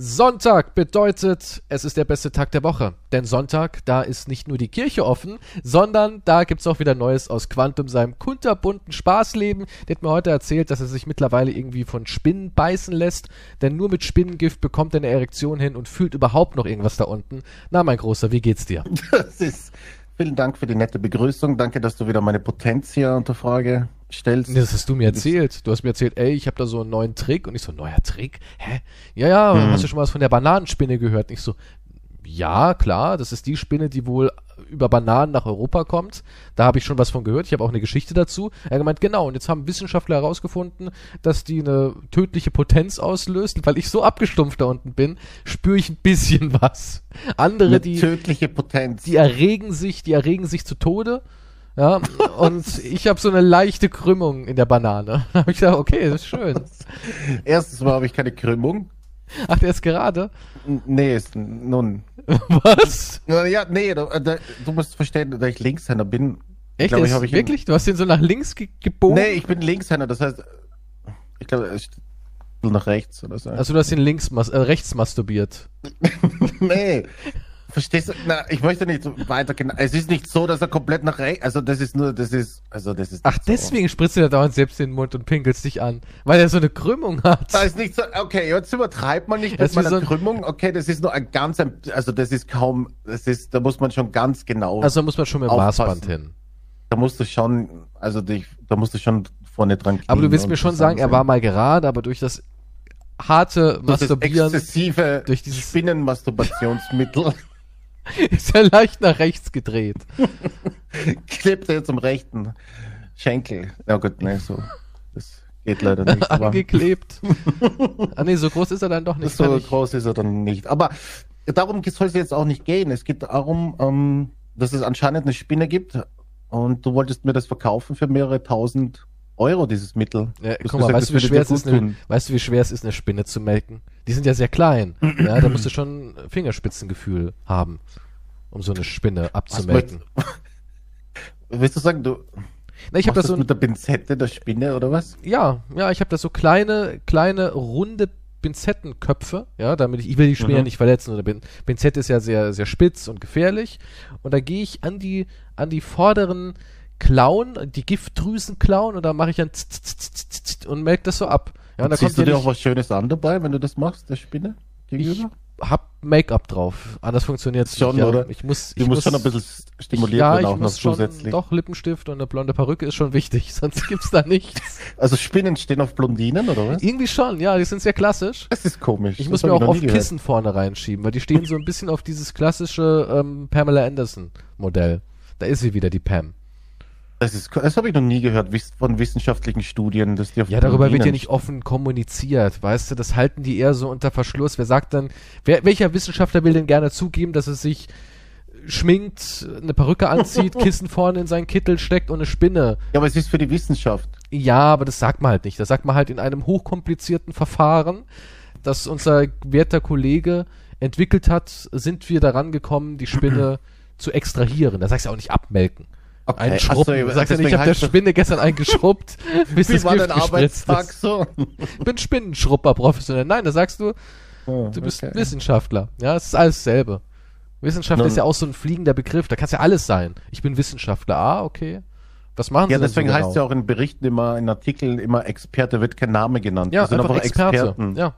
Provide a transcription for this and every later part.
Sonntag bedeutet, es ist der beste Tag der Woche. Denn Sonntag, da ist nicht nur die Kirche offen, sondern da gibt's auch wieder Neues aus Quantum, seinem kunterbunten Spaßleben. Der hat mir heute erzählt, dass er sich mittlerweile irgendwie von Spinnen beißen lässt, denn nur mit Spinnengift bekommt er eine Erektion hin und fühlt überhaupt noch irgendwas da unten. Na, mein Großer, wie geht's dir? Das ist, vielen Dank für die nette Begrüßung. Danke, dass du wieder meine Potenz hier unter Frage stellst. Das hast du mir erzählt. Du hast mir erzählt, ey, ich habe da so einen neuen Trick. Und ich so, neuer Trick? Hä? Ja, ja, Hm. hast du schon mal was von der Bananenspinne gehört? Und ich so, ja, klar, das ist die Spinne, die wohl über Bananen nach Europa kommt. Da habe ich schon was von gehört. Ich habe auch eine Geschichte dazu. Er hat gemeint, genau, und jetzt haben Wissenschaftler herausgefunden, dass die eine tödliche Potenz auslöst. Weil ich so abgestumpft da unten bin, spüre ich ein bisschen was. Andere, Eine die, tödliche Potenz. die erregen sich, die erregen sich zu Tode. Ja, und ich habe so eine leichte Krümmung in der Banane. Da habe ich gedacht, okay, das ist schön. Erstens mal habe ich keine Krümmung. Ach, der ist gerade. Nee, ist nun. Was? Ja, nee, du, du musst verstehen, dass ich Linkshänder bin. Echt? glaub, ich ich wirklich? Du hast den so nach links ge gebogen? Nee, ich bin Linkshänder, das heißt, ich glaube, bisschen nach rechts oder so. Also du hast den links mas äh, rechts masturbiert. nee. Verstehst du? Na, ich möchte nicht weiter genau. Es ist nicht so, dass er komplett nach rechts. Also das ist nur, das ist, also das ist. Ach, so. deswegen spritzt da dauernd selbst in den Mund und pinkelst dich an. Weil er so eine Krümmung hat. Da ist nicht so, okay, jetzt übertreibt man nicht Das mit meiner so Krümmung. Okay, das ist nur ein ganz, also das ist kaum, das ist, da muss man schon ganz genau, Also muss man schon mit dem. Maßband hin. da musst du schon, also dich, da musst du schon vorne dran Aber du willst mir schon sagen, er war mal gerade, aber durch das harte durch das Masturbieren exzessive durch dieses- Spinnenmasturbationsmittel ist er leicht nach rechts gedreht. klebt er am rechten Schenkel. Ja gut, ne, so, das geht leider nicht. Angeklebt. ah nee, so groß ist er dann doch nicht. so groß ist er dann nicht. Aber darum soll es jetzt auch nicht gehen. Es geht darum, ähm, dass es anscheinend eine Spinne gibt und du wolltest mir das verkaufen für mehrere tausend Euro, dieses Mittel. Ja, guck mal, gesagt, weißt du, wie schwer es ist, eine, weißt du, wie schwer es ist, eine Spinne zu melken? Die sind ja sehr klein. ja, da musst du schon Fingerspitzengefühl haben, um so eine Spinne abzumelken. Willst du sagen, du Na, ich habe das so, mit der Pinzette der Spinne oder was? ja, ja, ich habe da so kleine, kleine, runde Pinzettenköpfe, ja, damit ich, ich will die Spinne Mhm. ja nicht verletzen. Oder Pin, Pinzette ist ja sehr, sehr spitz und gefährlich. Und da gehe ich an die, an die vorderen Klauen, die Giftdrüsen klauen und da mache ich dann und melk das so ab. Ja, und da kommt Siehst du dir auch was Schönes an dabei, wenn du das machst, der Spinne? ich Gegenüber? hab Make-up drauf. Anders funktioniert Schon, nicht. Ja. oder? Ich muss, Du ich musst muss schon ein bisschen stimuliert ja, werden, ich auch noch zusätzlich. Doch, Lippenstift und eine blonde Perücke ist schon wichtig, sonst gibt's da nichts. Also Spinnen stehen auf Blondinen, oder was? Irgendwie schon, ja, die sind sehr klassisch. Das ist komisch. Ich Das muss mir auch oft. Kissen vorne reinschieben, weil die stehen so ein bisschen auf dieses klassische ähm, Pamela Anderson Modell. Da ist sie wieder, die Pam. Das, ist, das habe ich noch nie gehört von wissenschaftlichen Studien, dass die auf Ja, darüber wird ja nicht offen kommuniziert, weißt du, das halten die eher so unter Verschluss. Wer sagt dann, wer, welcher Wissenschaftler will denn gerne zugeben, dass es sich schminkt, eine Perücke anzieht, Kissen vorne in seinen Kittel steckt und eine Spinne Ja, aber es ist für die Wissenschaft. Ja, aber das sagt man halt nicht. Das sagt man halt in einem hochkomplizierten Verfahren, das unser werter Kollege entwickelt hat, sind wir daran gekommen, die Spinne zu extrahieren. Da sagst du auch nicht abmelken. Okay, Einen so, Schrubben. ja, du sagst ja nicht, ich habe der Spinne gestern einen geschrubbt, bis Wie das war Gift dein Arbeitstag ist. so? Ich bin Spinnenschrubber professionell. Nein, da sagst du, Oh, du bist okay. Wissenschaftler. Ja, es ist alles dasselbe. Wissenschaftler Nun- ist ja auch so ein fliegender Begriff. Da kann es ja alles sein. Ich bin Wissenschaftler. Ah, okay. Was machen Ja, Sie denn deswegen so heißt genau? es ja auch in Berichten immer, in Artikeln immer Experte, wird kein Name genannt. Ja, Das sind einfach Experte. Experten. Ja.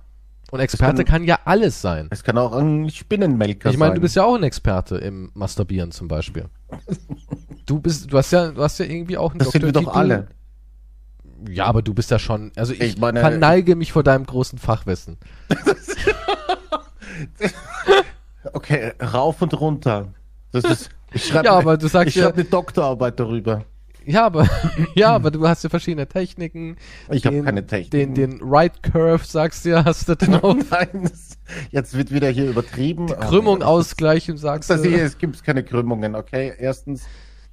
Und Experte kann- kann, ja alles sein. Es kann auch ein Spinnenmelker Ich meine, sein. du bist ja auch ein Experte im Masturbieren zum Beispiel. Du bist, du hast ja, du hast ja irgendwie auch einen das sind wir doch alle. Ja, aber du bist ja schon, also ich, Ich meine- verneige mich vor deinem großen Fachwissen. Okay, rauf und runter. Das ist, ich schreibe Ja, aber du sagst ich ja- schreibe eine Doktorarbeit darüber. Ja, aber, ja, aber du hast ja verschiedene Techniken. Ich habe keine Technik. Den, den Right Curve, sagst du ja, hast du drauf. Nein, das, jetzt wird wieder hier übertrieben. Krümmung ausgleichen, sagst Das du. hier, es gibt keine Krümmungen, okay? Erstens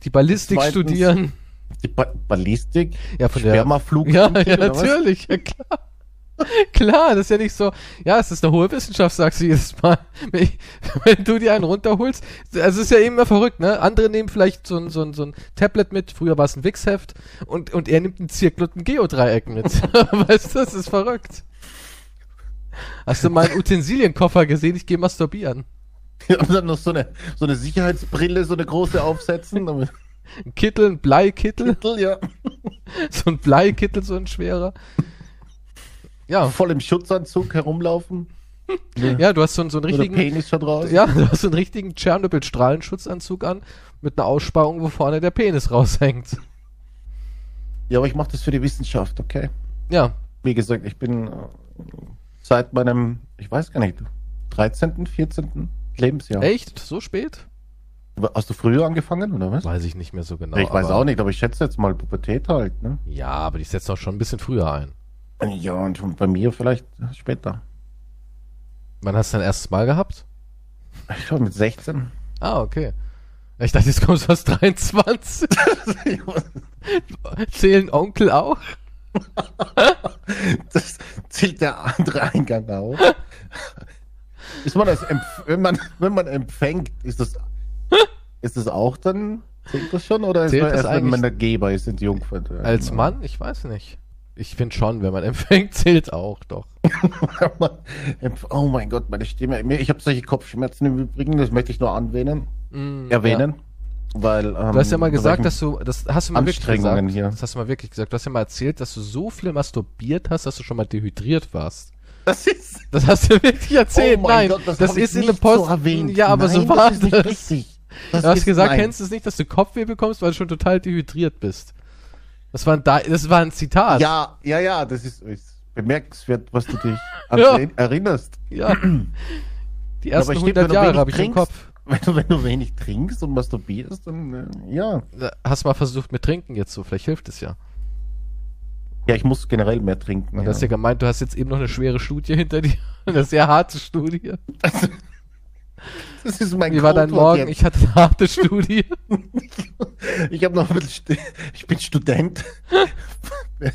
Die Ballistik Zweitens- studieren. die ba Ballistik, Ja, von der. Spermaflug. Ja, ja, natürlich, ja klar. Klar, das ist ja nicht so, ja, es ist eine hohe Wissenschaft, sagst du jedes Mal. Wenn, ich, wenn du dir einen runterholst, also es ist ja immer verrückt, ne? Andere nehmen vielleicht so ein, so ein, so ein Tablet mit, früher war es ein Wix-Heft, und, und er nimmt einen Zirkel und ein Geodreieck mit. weißt du, das ist verrückt. Hast du meinen Utensilienkoffer gesehen? Ich gehe masturbieren. Und dann noch so eine, so eine Sicherheitsbrille, so eine große aufsetzen. Ein Kittel, ein Bleikittel. Kittel, ja. So ein Bleikittel, so ein schwerer. Ja, Voll im Schutzanzug herumlaufen. ja, du hast so, einen- so einen richtigen, Penis schon raus. ja, du hast so einen richtigen Tschernobyl-Strahlenschutzanzug an mit einer Aussparung, wo vorne der Penis raushängt. Ja, aber ich mache das für die Wissenschaft, okay? Ja, Wie gesagt, ich bin äh, seit meinem, ich weiß gar nicht, 13., 14. Lebensjahr. echt? So spät? Hast du früher angefangen, oder was? Weiß ich nicht mehr so genau. ich weiß auch nicht, aber ich schätze jetzt mal Pubertät halt, ne? Ja, aber die setzt auch schon ein bisschen früher ein. Ja, und schon bei mir vielleicht später. Wann hast du dein erstes Mal gehabt? Ich glaube mit 16. Ah, okay. Ich dachte, jetzt kommst du aus 23. Zählen Onkel auch? das zählt der andere Eingang auch. Ist man das, wenn man, wenn man empfängt, ist das, ist das auch dann, zählt das schon? Oder ist Zählt man das erst, wenn man der Geber ist, sind Jungfer? Als Mann? Ich weiß nicht. Ich finde schon, wenn man empfängt, zählt auch doch. oh mein Gott, meine Stimme. Ich habe solche Kopfschmerzen im Übrigen, das möchte ich nur anwähnen, Mm, erwähnen. Weil, ähm, Ja. Du hast ja mal gesagt, dass du, das hast du mal wirklich gesagt. hier. Das hast du mal wirklich gesagt. Du hast ja mal erzählt, dass du so viel masturbiert hast, dass du schon mal dehydriert warst. Das ist. Das hast du wirklich erzählt. oh Nein, Gott, das, das ist in nicht einem Post. so erwähnt. Ja, aber Nein, so war das. Ist nicht das. richtig. Das Du hast ist- gesagt, nein. kennst du es nicht, dass du Kopfweh bekommst, weil du schon total dehydriert bist. Das war ein, da das war ein Zitat. Ja, ja, ja, das ist, ist bemerkenswert, was du dich an Ja. erinnerst. Ja. Die ersten stimmt, 100 wenn du Jahre habe ich im Kopf. Wenn du, wenn du wenig trinkst und masturbierst, dann äh, ja. Hast mal versucht mit Trinken jetzt so, vielleicht hilft es ja. Ja, ich muss generell mehr trinken. Und ja. du hast ja gemeint, du hast jetzt eben noch eine schwere Studie hinter dir. Eine sehr harte Studie. Das ist mein Wie war dein Morgen? Ich hatte eine harte Studie. jetzt. Ich habe noch ein bisschen, ich bin Student.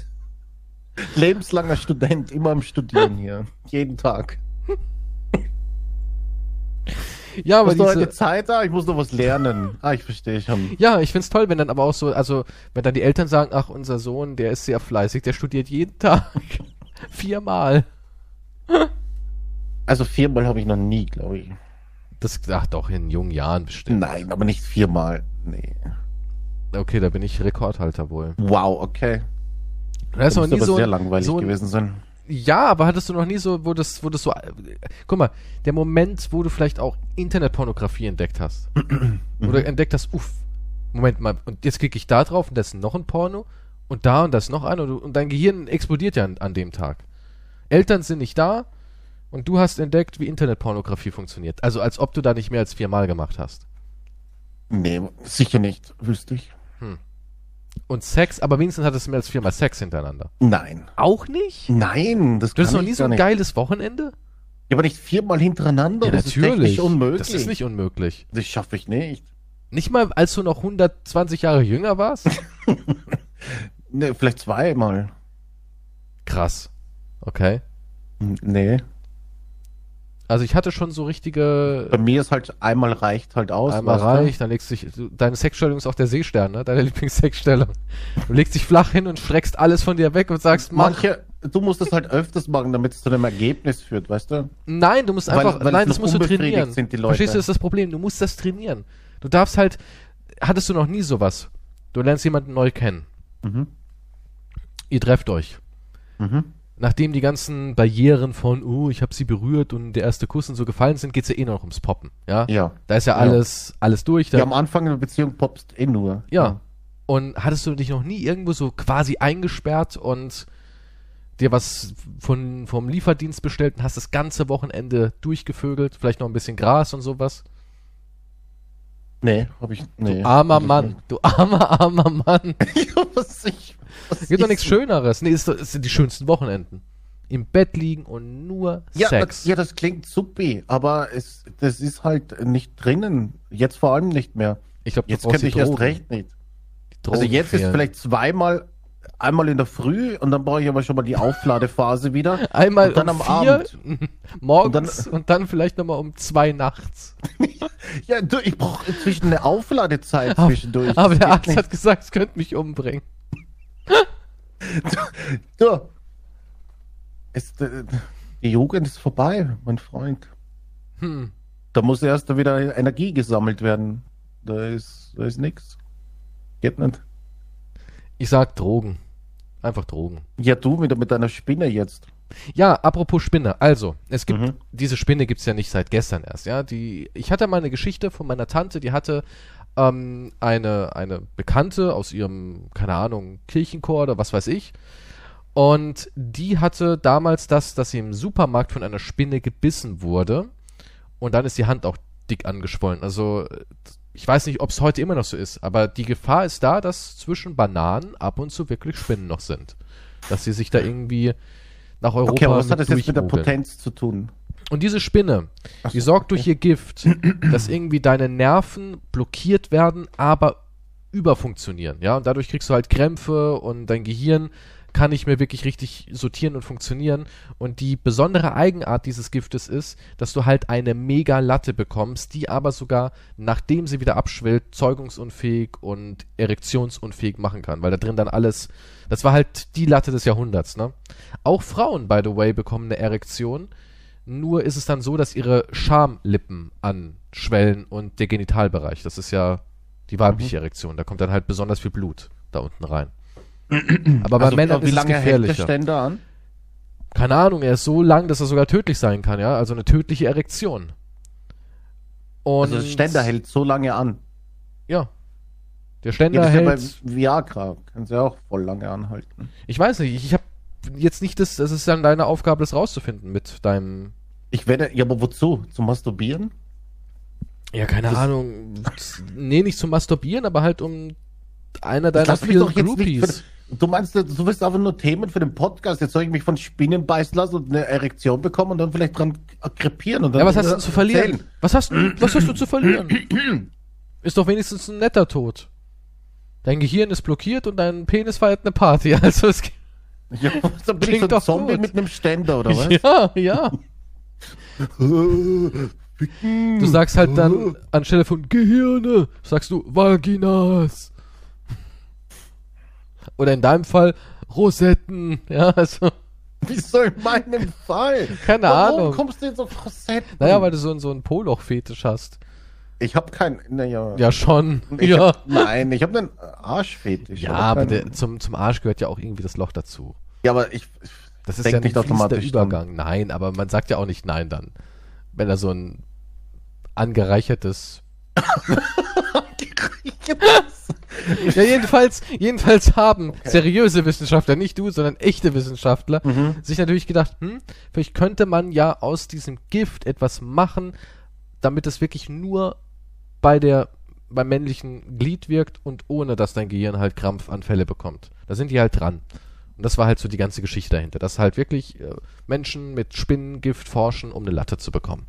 Lebenslanger Student, immer am Studieren hier. Jeden Tag. Ja, aber Hast du heute diese, Zeit da? Ich muss noch was lernen. Ah, ich verstehe schon. ja, ich find's toll, wenn dann aber auch so, also, wenn dann die Eltern sagen, ach, unser Sohn, der ist sehr fleißig, der studiert jeden Tag. Viermal. Also viermal habe ich noch nie, glaube ich. Das, ach doch, in jungen Jahren bestimmt. Nein, aber nicht viermal. Nee. Okay, da bin ich Rekordhalter wohl. Wow, okay. Du Das noch muss nie aber so, sehr langweilig so gewesen sein. Ja, aber hattest du noch nie so, wo das, wo das so, guck mal, der Moment, wo du vielleicht auch Internetpornografie entdeckt hast. Oder entdeckt hast, uff, Moment mal, und jetzt klicke ich da drauf und da ist noch ein Porno und da und da ist noch ein und, du- und dein Gehirn explodiert ja an, an dem Tag. Eltern sind nicht da und du hast entdeckt, wie Internetpornografie funktioniert. Also als ob du da nicht mehr als viermal gemacht hast. Nee, sicher nicht, wüsste ich. Und Sex, aber wenigstens hattest du mehr als viermal Sex hintereinander. Nein. Auch nicht? Nein, das Du hast noch nie so ein nicht. geiles Wochenende? Ja, aber nicht viermal hintereinander. das ist technisch unmöglich. Das ist nicht unmöglich. Das schaffe ich nicht. Nicht mal, als du noch 120 Jahre jünger warst? Nee, vielleicht zweimal. Krass. Okay. Nee. Also ich hatte schon so richtige Bei mir ist halt einmal reicht halt aus. einmal weißt du? reich, dann legst du dich, deine Sexstellung ist auch der Seestern, ne? Deine Lieblingssexstellung. Du legst dich flach hin und streckst alles von dir weg und sagst, mach. Manche, du musst das halt öfters machen, damit es zu einem Ergebnis führt, weißt du? Nein, du musst Weil- einfach, weil nein, noch das musst du trainieren. sind die Leute. Verstehst du, das ist das Problem. Du musst das trainieren. Du darfst halt, hattest du noch nie sowas. Du lernst jemanden neu kennen. Mhm. Ihr trefft euch. Mhm. Nachdem die ganzen Barrieren von, oh, ich habe sie berührt und der erste Kuss und so gefallen sind, geht's ja eh noch ums Poppen. Ja. Ja. Da ist ja Ja. alles, alles durch. Da, Ja, am Anfang einer Beziehung popst eh nur. Ja. Und hattest du dich noch nie irgendwo so quasi eingesperrt und dir was von, vom Lieferdienst bestellt und hast das ganze Wochenende durchgevögelt? Vielleicht noch ein bisschen Gras und sowas? Nee, hab ich. Nee. du armer Mann. Du armer, armer Mann. ja, was ich. Was Gibt doch ich- nichts Schöneres. Nee, ist, doch- ist die schönsten Wochenenden. Im Bett liegen und nur Ja, Sex. Das, ja, das klingt suppi, aber es, das ist halt nicht drinnen. Jetzt vor allem nicht mehr. ich glaube, Jetzt könnte ich erst recht nicht. Also jetzt ist vielleicht zweimal, einmal in der Früh und dann brauche ich aber schon mal die Aufladephase wieder. einmal und dann um am vier Abend. morgens und dann, vielleicht nochmal um zwei nachts. Ja, du, ich brauche inzwischen eine Aufladezeit Aber- zwischendurch. Aber der Arzt hat gesagt, es könnte mich umbringen. Du. Es, äh, Die Jugend ist vorbei, mein Freund. Hm. Da muss erst wieder Energie gesammelt werden. Da ist, da ist nichts. Geht nicht. Ich sag Drogen. Einfach Drogen. Ja, du wieder mit deiner Spinne jetzt. Ja, apropos Spinne. Also, es gibt, Mhm. diese Spinne gibt's ja nicht seit gestern erst, ja. Die, ich hatte mal eine Geschichte von meiner Tante, die hatte ähm, eine, eine Bekannte aus ihrem, keine Ahnung, Kirchenchor oder was weiß ich. Und die hatte damals das, dass sie im Supermarkt von einer Spinne gebissen wurde. Und dann ist die Hand auch dick angeschwollen. Also, ich weiß nicht, ob es heute immer noch so ist, aber die Gefahr ist da, dass zwischen Bananen ab und zu wirklich Spinnen noch sind. Dass sie sich da irgendwie nach Europa Okay, aber was hat das jetzt mit der. Potenz zu tun? Und diese Spinne, Ach die so, sorgt durch ihr Gift, dass irgendwie deine Nerven blockiert werden, aber überfunktionieren. Ja, und dadurch kriegst du halt Krämpfe und dein Gehirn kann nicht mehr wirklich richtig sortieren und funktionieren. Und die besondere Eigenart dieses Giftes ist, dass du halt eine mega Latte bekommst, die aber sogar, nachdem sie wieder abschwillt, zeugungsunfähig und erektionsunfähig machen kann, weil da drin dann alles, das war halt die Latte des Jahrhunderts, ne? Auch Frauen, by the way, bekommen eine Erektion, nur ist es dann so, dass ihre Schamlippen anschwellen und der Genitalbereich. Das ist ja die weibliche Erektion. Da kommt dann halt besonders viel Blut da unten rein. Aber bei Also, Männern wie ist es hält gefährlicher. Ständer an? Keine Ahnung, er ist so lang, dass er sogar tödlich sein kann, ja. Also eine tödliche Erektion. Und Also der Ständer hält so lange an. Ja. Der Ja, Ständer das ist ja bei hält. Viagra. Kann sie auch voll lange anhalten. Ich weiß nicht, ich, ich habe jetzt nicht das, das ist dann deine Aufgabe, das rauszufinden mit deinem. Ich werde, ja, aber wozu? Zum Masturbieren? Ja, keine Das- Ahnung. Nee, nicht zum Masturbieren, aber halt um einer deiner vielen Groupies. für, Du meinst, du willst einfach nur Themen für den Podcast. Jetzt soll ich mich von Spinnen beißen lassen und eine Erektion bekommen und dann vielleicht dran krepieren und dann Ja, was hast du zu verlieren? erzählen. Was hast, du- was hast du zu verlieren? Ist doch wenigstens ein netter Tod. Dein Gehirn ist blockiert und dein Penis feiert eine Party. Also es Ja, dann bin ich Klingt so ein doch Zombie gut. mit einem Ständer, oder was? Ja, ja. Du sagst halt dann anstelle von Gehirne, sagst du Vaginas. Oder in deinem Fall Rosetten. Ja, also, Wieso in meinem Fall? keine Warum Ahnung. kommst du jetzt auf Rosetten? Naja, weil du so, ein- so einen Poloch-Fetisch hast. Ich habe kein, naja. Ja, schon. Ich ja. Hab, nein, ich habe einen Arschfetisch. Ja, aber keinen- der, zum, zum Arsch gehört ja auch irgendwie das Loch dazu. ja, aber ich, Das ist ja nicht automatisch dann. Übergang. Nein, aber man sagt ja auch nicht nein dann. Wenn er so ein angereichertes. ja, jedenfalls, jedenfalls haben seriöse Wissenschaftler, nicht du, sondern echte Wissenschaftler, Mhm. sich natürlich gedacht, hm, vielleicht könnte man ja aus diesem Gift etwas machen, damit es wirklich nur bei der beim männlichen Glied wirkt und ohne dass dein Gehirn halt Krampfanfälle bekommt. Da sind die halt dran. Und das war halt so die ganze Geschichte dahinter, dass halt wirklich äh, Menschen mit Spinnengift forschen, um eine Latte zu bekommen.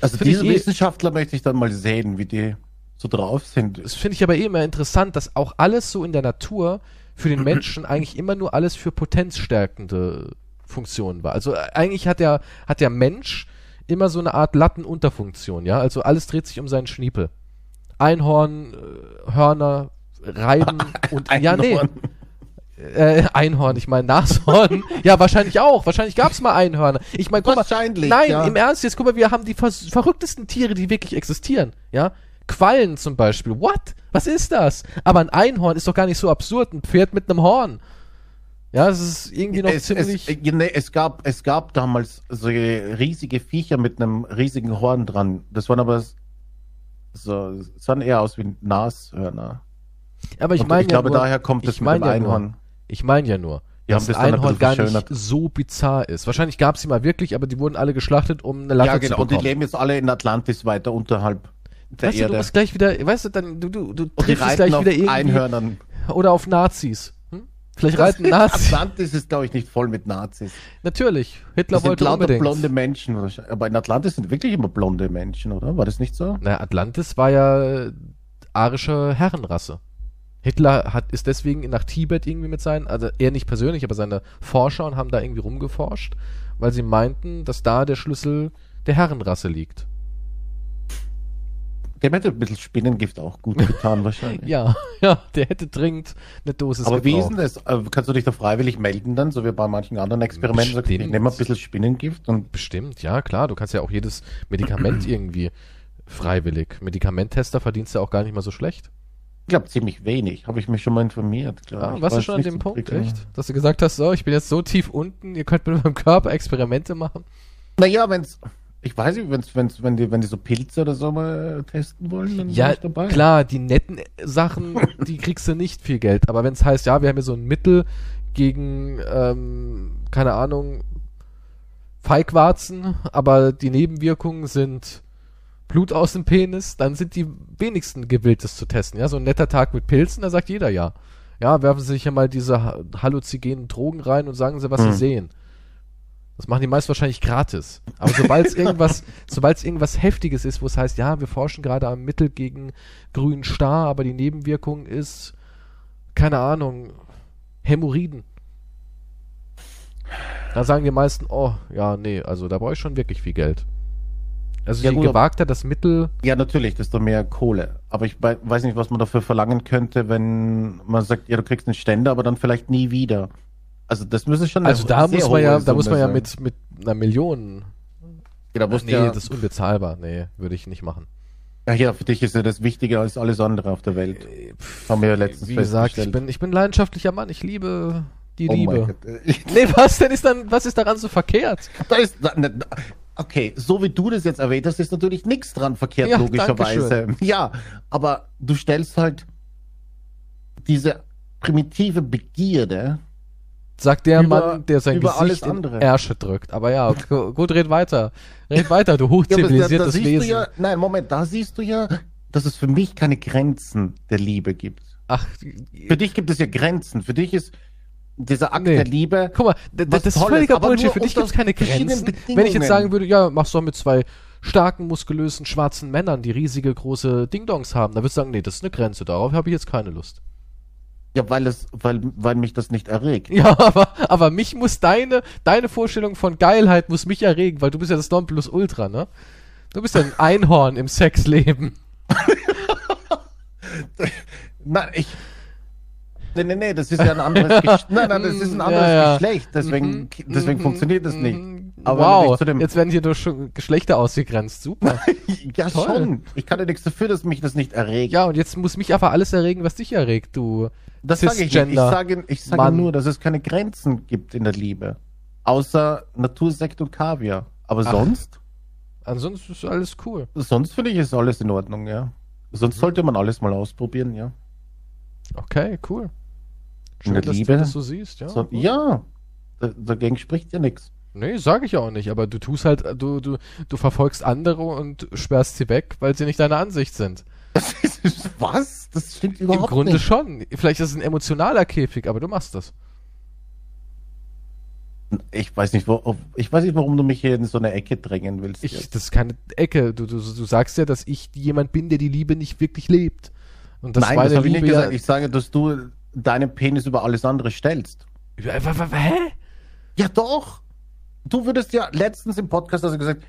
also diese eh- Wissenschaftler möchte ich dann mal sehen, wie die so drauf sind. Das finde ich aber eh immer interessant, dass auch alles so in der Natur für den Menschen eigentlich immer nur alles für potenzstärkende Funktionen war. Also äh, eigentlich hat der, hat der Mensch immer so eine Art Lattenunterfunktion, ja. Also alles dreht sich um seinen Schniepel. Einhorn, äh, Hörner, Reiben und ja, nee. Einhorn. Äh, Einhorn, ich meine Nashorn. ja, wahrscheinlich auch. Wahrscheinlich gab's mal Einhörner. Ich meine, guck mal. Wahrscheinlich, Nein, ja. im Ernst, jetzt guck mal, wir haben die verrücktesten Tiere, die wirklich existieren. Ja? Quallen zum Beispiel. What? Was ist das? Aber ein Einhorn ist doch gar nicht so absurd. Ein Pferd mit einem Horn. Ja, es ist irgendwie noch es, ziemlich. Es, äh, nee, es, gab, es gab damals so riesige Viecher mit einem riesigen Horn dran. Das waren aber so, sahen eher aus wie Nashörner. aber ich meine ich ja glaube, nur, daher kommt ich das mit dem ja Einhorn. Nur, ich meine ja nur, Die dass das Einhorn gar nicht so bizarr ist. Wahrscheinlich gab's sie mal wirklich, aber die wurden alle geschlachtet, um eine Latte Ja, zu genau. Und die bekommen. leben jetzt alle in Atlantis weiter unterhalb der Weißt du, du Erde. musst gleich wieder, weißt du, dann, du, du, du triffst es gleich auf wieder irgendwie. Einhörnern. Oder auf Nazis. Hm? Vielleicht reiten Nazis. Atlantis ist, glaube ich, nicht voll mit Nazis. Natürlich. Hitler Das sind wollte lauter unbedingt. blonde Menschen. Aber in Atlantis sind wirklich immer blonde Menschen, oder? War das nicht so? Naja, Atlantis war ja äh, arische Herrenrasse. Hitler hat, ist deswegen nach Tibet irgendwie mit seinen, also er nicht persönlich, aber seine Forscher und haben da irgendwie rumgeforscht, weil sie meinten, dass da der Schlüssel der Herrenrasse liegt. Dem hätte ein bisschen Spinnengift auch gut getan, wahrscheinlich. Ja, ja, der hätte dringend eine Dosis Aber wie ist gebraucht. denn das? Äh, Kannst du dich da freiwillig melden dann, so wie bei manchen anderen Experimenten? Sagst, Ich nehme ein bisschen Spinnengift und Bestimmt, ja, klar. Du kannst ja auch jedes Medikament irgendwie freiwillig. Medikamenttester verdienst du auch gar nicht mal so schlecht. ich glaube ziemlich wenig. Habe ich mich schon mal informiert. glaub Ah, warst du schon an dem Punkt, echt? Dass du gesagt hast, so, ich bin jetzt so tief unten, ihr könnt mit meinem Körper Experimente machen. Naja, wenn's, ich weiß nicht, wenn's, wenn's, wenn die, wenn die so Pilze oder so mal testen wollen, dann bin Ja, ich dabei. klar, die netten Sachen, die kriegst du nicht viel Geld. Aber wenn es heißt, ja, wir haben hier so ein Mittel gegen, ähm, keine Ahnung, Feigwarzen, aber die Nebenwirkungen sind Blut aus dem Penis, dann sind die wenigsten gewillt, das zu testen. Ja, so ein netter Tag mit Pilzen, da sagt jeder ja. Ja, werfen Sie sich ja mal diese ha- halluzigenen Drogen rein und sagen Sie, was Sie Hm. sehen. Das machen die meist wahrscheinlich gratis. Aber sobald es irgendwas, sobald es irgendwas Heftiges ist, wo es heißt, ja, wir forschen gerade am Mittel gegen grünen Star, aber die Nebenwirkung ist, keine Ahnung, Hämorrhoiden. Da sagen die meisten, oh, ja, nee, also da brauche ich schon wirklich viel Geld. Also Ja, je gut, gewagter das Mittel, Ja, natürlich, desto mehr Kohle. Aber ich wei- weiß nicht, was man dafür verlangen könnte, wenn man sagt, ja, du kriegst einen Ständer, aber dann vielleicht nie wieder. Also das müsste schon also da muss man ja, da muss man ja mit, mit einer Million. Ja, da Ach, musst nee, ja, das ist unbezahlbar. Nee, würde ich nicht machen. ja, ja, für dich ist ja das wichtiger als alles andere auf der Welt. Haben wir ja letztens Wie gesagt, ich bin, ich bin leidenschaftlicher Mann. Ich liebe die Oh Liebe. Äh, Nee, was denn ist dann, was ist daran so verkehrt? da ist, da, ne, okay, so wie du das jetzt erwähnt hast, ist natürlich nichts dran verkehrt, Ja, logischerweise. Ja, aber du stellst halt diese primitive Begierde Sagt der Über- Mann, der sein über Gesicht alles in andere. Ärsche drückt. Aber ja, gu- gut, red weiter. Red weiter, du Ja, aber da, da hochzivilisiertes Wesen. ja, nein, Moment, da siehst du ja, dass es für mich keine Grenzen der Liebe gibt. Ach, Für dich gibt es ja Grenzen. Für dich ist dieser Akt Nee. der Liebe. guck mal, das ist völliger Bullshit. Für dich unter gibt's keine Grenzen. Wenn ich jetzt sagen würde, ja, mach's doch mit zwei starken, muskulösen, schwarzen Männern, die riesige, große Ding-Dongs haben, dann würdest du sagen, nee, das ist eine Grenze. Darauf habe ich jetzt keine Lust. Ja, weil es, weil, weil mich das nicht erregt. Ja, aber, aber mich muss deine, deine Vorstellung von Geilheit muss mich erregen, weil du bist ja das Nonplusultra, ne? Du bist ja ein Einhorn im Sexleben. Nein, ich. Nee, nee, nee, das ist ja ein anderes Geschlecht. Nein, nein, das ist ein Ja, anderes ja. Geschlecht. Deswegen, Mhm, deswegen funktioniert das nicht. mhm. Aber wow, jetzt werden hier durch schon Geschlechter ausgegrenzt. Super. Ja, Toll. schon. Ich kann ja nichts dafür, dass mich das nicht erregt. ja, und jetzt muss mich aber alles erregen, was dich erregt, du. Das sage ich nicht. Ich sage, ich sage Mann. nur, dass es keine Grenzen gibt in der Liebe. Außer Natursekt und Kaviar. Aber Ach. sonst, Ansonsten ist alles cool. sonst finde ich, ist alles in Ordnung, ja. Mhm. Sonst sollte man alles mal ausprobieren, ja. Okay, cool. In der dass Liebe? du das so siehst, ja. So, ja, da, dagegen spricht ja nichts. Nee, sag ich auch nicht, aber du tust halt, du, du, du verfolgst andere und sperrst sie weg, weil sie nicht deine Ansicht sind. Was? Das stimmt Im überhaupt Grunde nicht. schon. Vielleicht ist es ein emotionaler Käfig, aber du machst das. Ich weiß nicht, wo, ich weiß nicht, warum du mich hier in so eine Ecke drängen willst. Ich, das ist keine Ecke. Du, du, du sagst ja, dass ich jemand bin, der die Liebe nicht wirklich lebt. Und das Nein, das habe ich nicht gesagt. Ich sage, dass du deinen Penis über alles andere stellst. Ja, Hä? Ja, doch. Du würdest ja letztens im Podcast also gesagt,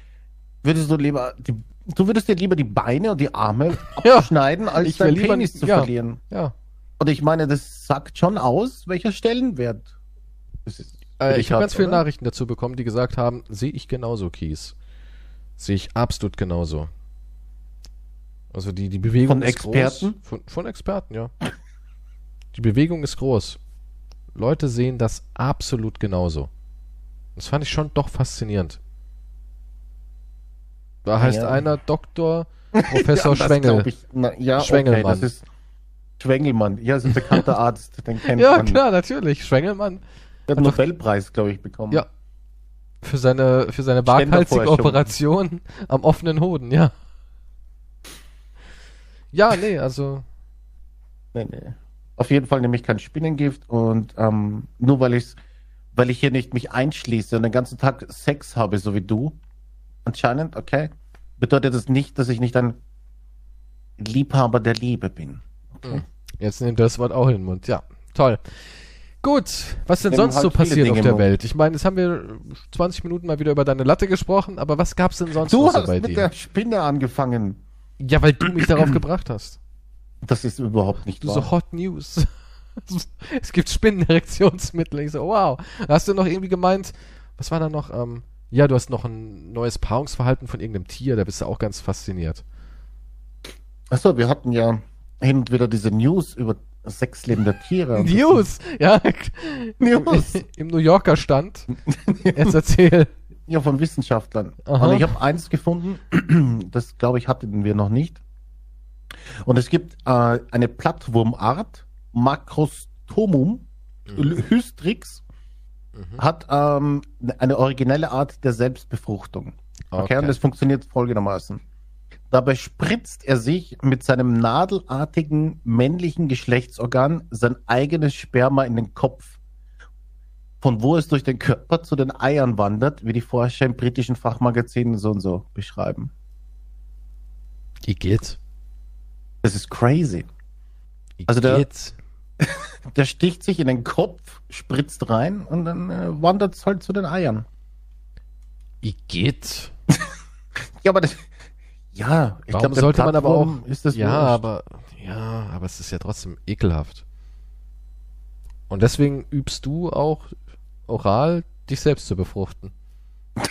würdest du lieber die, du würdest dir lieber die Beine und die Arme Ja. abschneiden, als Ich deinen Penis zu ja. verlieren. Ja. Und ich meine, das sagt schon aus, welcher Stellenwert. Das ist Äh, ich habe ganz viele oder? Nachrichten dazu bekommen, die gesagt haben, sehe ich genauso, Kies. Sehe ich absolut genauso. Also die, die Bewegung Von ist Experten? groß. Von, von Experten, ja. Die Bewegung ist groß. Leute sehen das absolut genauso. Das fand ich schon doch faszinierend. Da heißt Ja. einer Doktor Professor Ja, das Schwengel. Ich, na, ja, Schwengelmann. Okay, das ist Schwengelmann. Ja, ist ein bekannter Arzt, den kennt Ja, man. klar, natürlich. Schwengelmann. Der hat einen Nobelpreis, glaube ich, bekommen. Ja. Für seine, für seine waghalsige Operation am offenen Hoden, ja. Ja, nee, also. Nee, nee. Auf jeden Fall nehme ich kein Spinnengift und ähm, nur weil ich weil ich hier nicht mich einschließe und den ganzen Tag Sex habe, so wie du, anscheinend, okay, bedeutet das nicht, dass ich nicht ein Liebhaber der Liebe bin. Jetzt nimmt das Wort auch in den Mund. Ja, toll. Gut, was denn sonst halt so passiert Dinge auf der. Welt? Ich meine, jetzt haben wir 20 Minuten mal wieder über deine Latte gesprochen, aber was gab's denn sonst Du noch so hast bei mit dir? der Spinne angefangen. Ja, weil du mich darauf gebracht hast. Das ist überhaupt nicht Du wahr. so Hot News. es gibt Spinnenerektionsmittel. Ich so, wow. Hast du noch irgendwie gemeint, was war da noch? Ähm, ja, du hast noch ein neues Paarungsverhalten von irgendeinem Tier, da bist du auch ganz fasziniert. Achso, wir hatten ja hin und wieder diese News über das Sexleben der Tiere. News! Ja, News. im New Yorker stand. Jetzt erzähl. Ja, von Wissenschaftlern. Aha. Und ich habe eins gefunden, das glaube ich hatten wir noch nicht. Und es gibt äh, eine Plattwurmart, Macrostomum hystrix, hat ähm, eine originelle Art der Selbstbefruchtung. Okay, Okay. und das funktioniert folgendermaßen. Dabei spritzt er sich mit seinem nadelartigen männlichen Geschlechtsorgan sein eigenes Sperma in den Kopf, von wo es durch den Körper zu den Eiern wandert, wie die Forscher im britischen Fachmagazin so und so beschreiben. Wie geht's? Das ist crazy. Wie Also der- geht's? Der sticht sich in den Kopf, spritzt rein und dann äh, wandert es halt zu den Eiern. Wie geht's? Ja, aber das, ja, ich glaube, sollte man aber auch. ist das ja, aber. Ja, aber es ist ja trotzdem ekelhaft. Und deswegen übst du auch oral, dich selbst zu befruchten.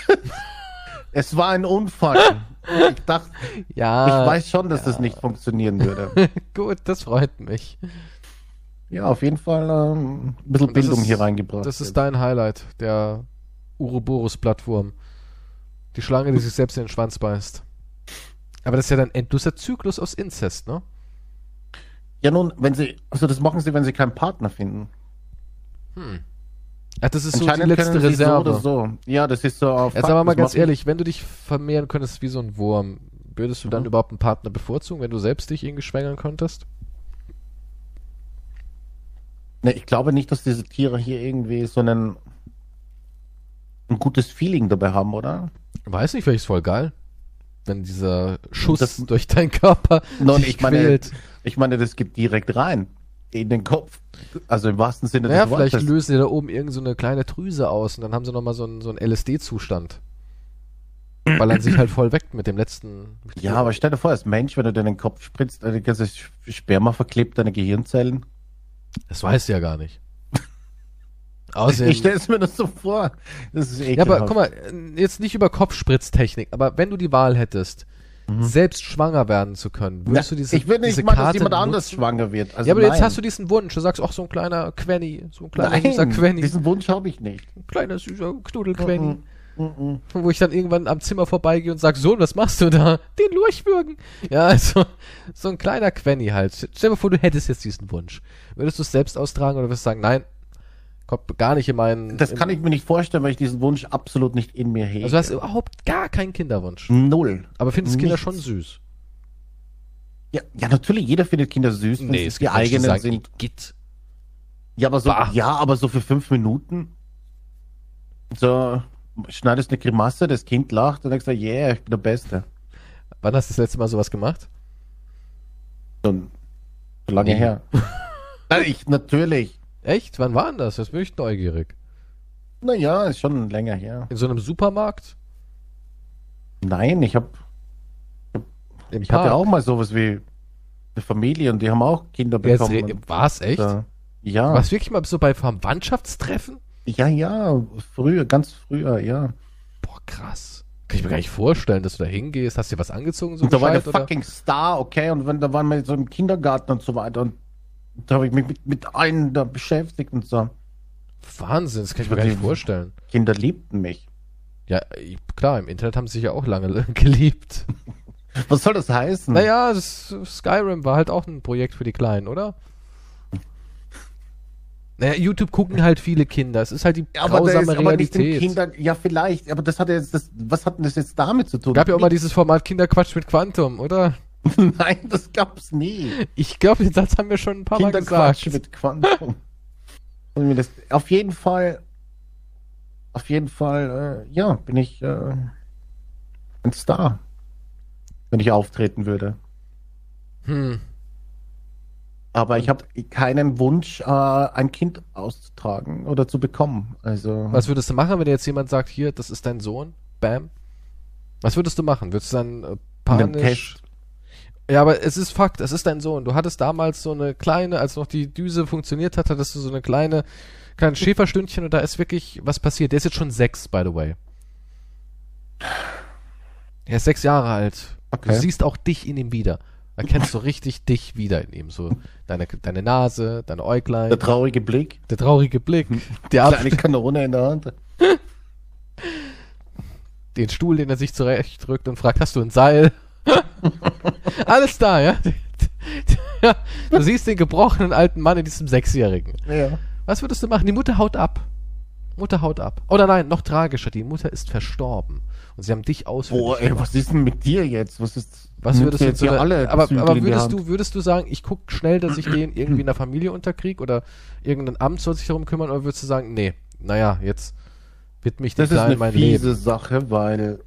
Es war ein Unfall. ich dachte, Ja. ich weiß schon, dass das nicht funktionieren würde. Gut, das freut mich. Ja, auf jeden Fall ähm, ein bisschen Bildung ist- hier reingebracht. Das ist dein Highlight, der Uroboros-Plattwurm. Die Schlange, die sich selbst in den Schwanz beißt. Aber das ist ja dann endloser Zyklus aus Inzest, ne? ja, nun, wenn sie, also das machen sie, wenn sie keinen Partner finden. Ach, das ist so die letzte Reserve. so so. Ja, das ist so auf Jetzt aber mal ganz ehrlich, wenn du dich vermehren könntest wie so ein Wurm, würdest du dann Mhm. überhaupt einen Partner bevorzugen, wenn du selbst dich irgendwie schwängern könntest? Ne, ich glaube nicht, dass diese Tiere hier irgendwie so einen, ein gutes Feeling dabei haben, oder? Weiß nicht, vielleicht ist voll geil. Wenn dieser Schuss Das- durch deinen Körper Nein, ich meine, quält. ich meine, das geht direkt rein. In den Kopf. Also im wahrsten Sinne Naja, des vielleicht Wortes. lösen sie da oben irgend so eine kleine Drüse aus und dann haben sie nochmal so einen, so einen LSD-Zustand. Weil er sich halt voll weckt mit dem letzten. Ja, aber stell dir vor, als Mensch, wenn du dir in den Kopf spritzt, deine ganze Sperma verklebt deine Gehirnzellen. Das weißt du ja gar nicht. Außerdem. Ich stelle es mir das so vor. Das ist ja, ekelhaft. aber guck mal, jetzt nicht über Kopfspritztechnik, aber wenn du die Wahl hättest, selbst schwanger werden zu können, Na, würdest du diese, ich will nicht mal, dass jemand anders schwanger wird. Also ja, aber jetzt nein. hast du diesen Wunsch. Du sagst, ach, so ein kleiner Quenny, so ein kleiner Nein, süßer Quenny, diesen Wunsch habe ich nicht. ein kleiner süßer Knuddelquenny. Mhm. Wo ich dann irgendwann am Zimmer vorbeigehe und sag, Sohn, was machst du da? Den Lurchwürgen. Ja, also, so ein kleiner Quenny halt. Stell dir vor, du hättest jetzt diesen Wunsch. Würdest du es selbst austragen oder würdest du sagen, nein, kommt gar nicht in meinen... Das kann ich mir nicht vorstellen, weil ich diesen Wunsch absolut nicht in mir hege. Also du hast überhaupt gar keinen Kinderwunsch. Null. Aber findest Kinder Nichts. schon süß. Ja, ja, natürlich, jeder findet Kinder süß, wenn es gibt die eigenen sagen, sind. Git. Ja, aber so, Bah. ja, aber so für fünf Minuten. So, schneidest eine Grimasse, das Kind lacht und denkst du, yeah, ich bin der Beste. Wann hast du das letzte Mal sowas gemacht? So lange Nie. her. Nein, ich, natürlich. Echt? Wann war denn das? Jetzt bin ich neugierig. Naja, ist schon länger her. In so einem Supermarkt? Nein, ich hab, Im ich hatte auch mal sowas wie eine Familie und die haben auch Kinder bekommen. und war's echt? ja, Was wirklich mal so bei Verwandtschaftstreffen? Ja, ja, früher, ganz früher, ja. Boah, krass. Kann ich mir gar nicht vorstellen, dass du da hingehst. Hast du dir was angezogen, so und da war der oder? fucking Star, okay, und wenn, da waren wir so im Kindergarten und so weiter und da habe ich mich mit, mit allen da beschäftigt und so. Wahnsinn, das kann ich mir gar nicht vorstellen. Kinder liebten mich. Ja, klar, im Internet haben sie sich ja auch lange geliebt. Was soll das heißen? Naja, das, Skyrim war halt auch ein Projekt für die Kleinen, oder? Naja, YouTube gucken halt viele Kinder. Es ist halt die aber das grausame ist aber nicht im Realität. Kinder, ja vielleicht, aber das hat ja jetzt das, was hat denn das jetzt damit zu tun? Gab ja auch mal dieses Format Kinderquatsch mit Quantum, oder? Nein, das gab's nie. Ich glaube, den Satz haben wir schon ein paar Mal Kinderquatsch gesagt. mit Quantum. Das, auf jeden Fall, auf jeden Fall, äh, ja, bin ich äh, ein Star, wenn ich auftreten würde. Hm. Aber ich habe keinen Wunsch, äh, ein Kind auszutragen oder zu bekommen. Also Was würdest du machen, wenn dir jetzt jemand sagt, hier, das ist dein Sohn? Bam. Was würdest du machen? Würdest du dann äh, panisch... Ja, aber es ist Fakt, es ist dein Sohn. Du hattest damals so eine kleine, als noch die Düse funktioniert hat, hattest du so eine kleine, kleine Schäferstündchen und da ist wirklich was passiert. Der ist jetzt schon sechs, by the way. Er ist sechs Jahre alt. Okay. Du siehst auch dich in ihm wieder. Erkennst du richtig dich wieder in ihm. So deine, deine Nase, deine Äuglein, Der traurige Blick, der traurige Blick, der kleine Kanone in der Hand. den Stuhl, den er sich zurechtdrückt und fragt, hast du ein Seil? Alles da, ja? ja? Du siehst den gebrochenen alten Mann in diesem Sechsjährigen. Ja. Was würdest du machen? Die Mutter haut ab. Mutter haut ab. Oder nein, noch tragischer, die Mutter ist verstorben. Und sie haben dich ausfindig Boah, ey, was ist denn mit dir jetzt? Was ist. Was würdest du jetzt hier alle aber, aber würdest du, würdest du sagen, ich guck schnell, dass ich den irgendwie in der Familie unterkrieg oder irgendein Amt soll sich darum kümmern oder würdest du sagen, nee, naja, jetzt widme ich Das dem ist eine mein fiese Leben. Sache, weil.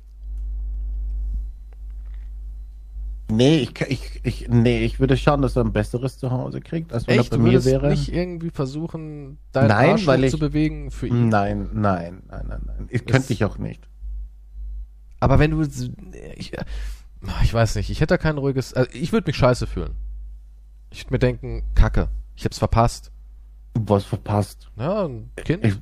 Nee, ich, ich, ich, nee, ich würde schauen, dass er ein besseres Zuhause kriegt, als wenn Echt? er Du bei mir wäre. nicht irgendwie versuchen, deinen Nein, Arsch weil ich- zu bewegen für ihn. Nein, nein, nein, nein, nein. Ich Das- könnte ich auch nicht. Aber wenn du. Ich, ich weiß nicht, ich hätte da kein ruhiges. Also ich würde mich scheiße fühlen. Ich würde mir denken, Kacke, ich hab's verpasst. Was verpasst. Ja, ein Kind. Ich,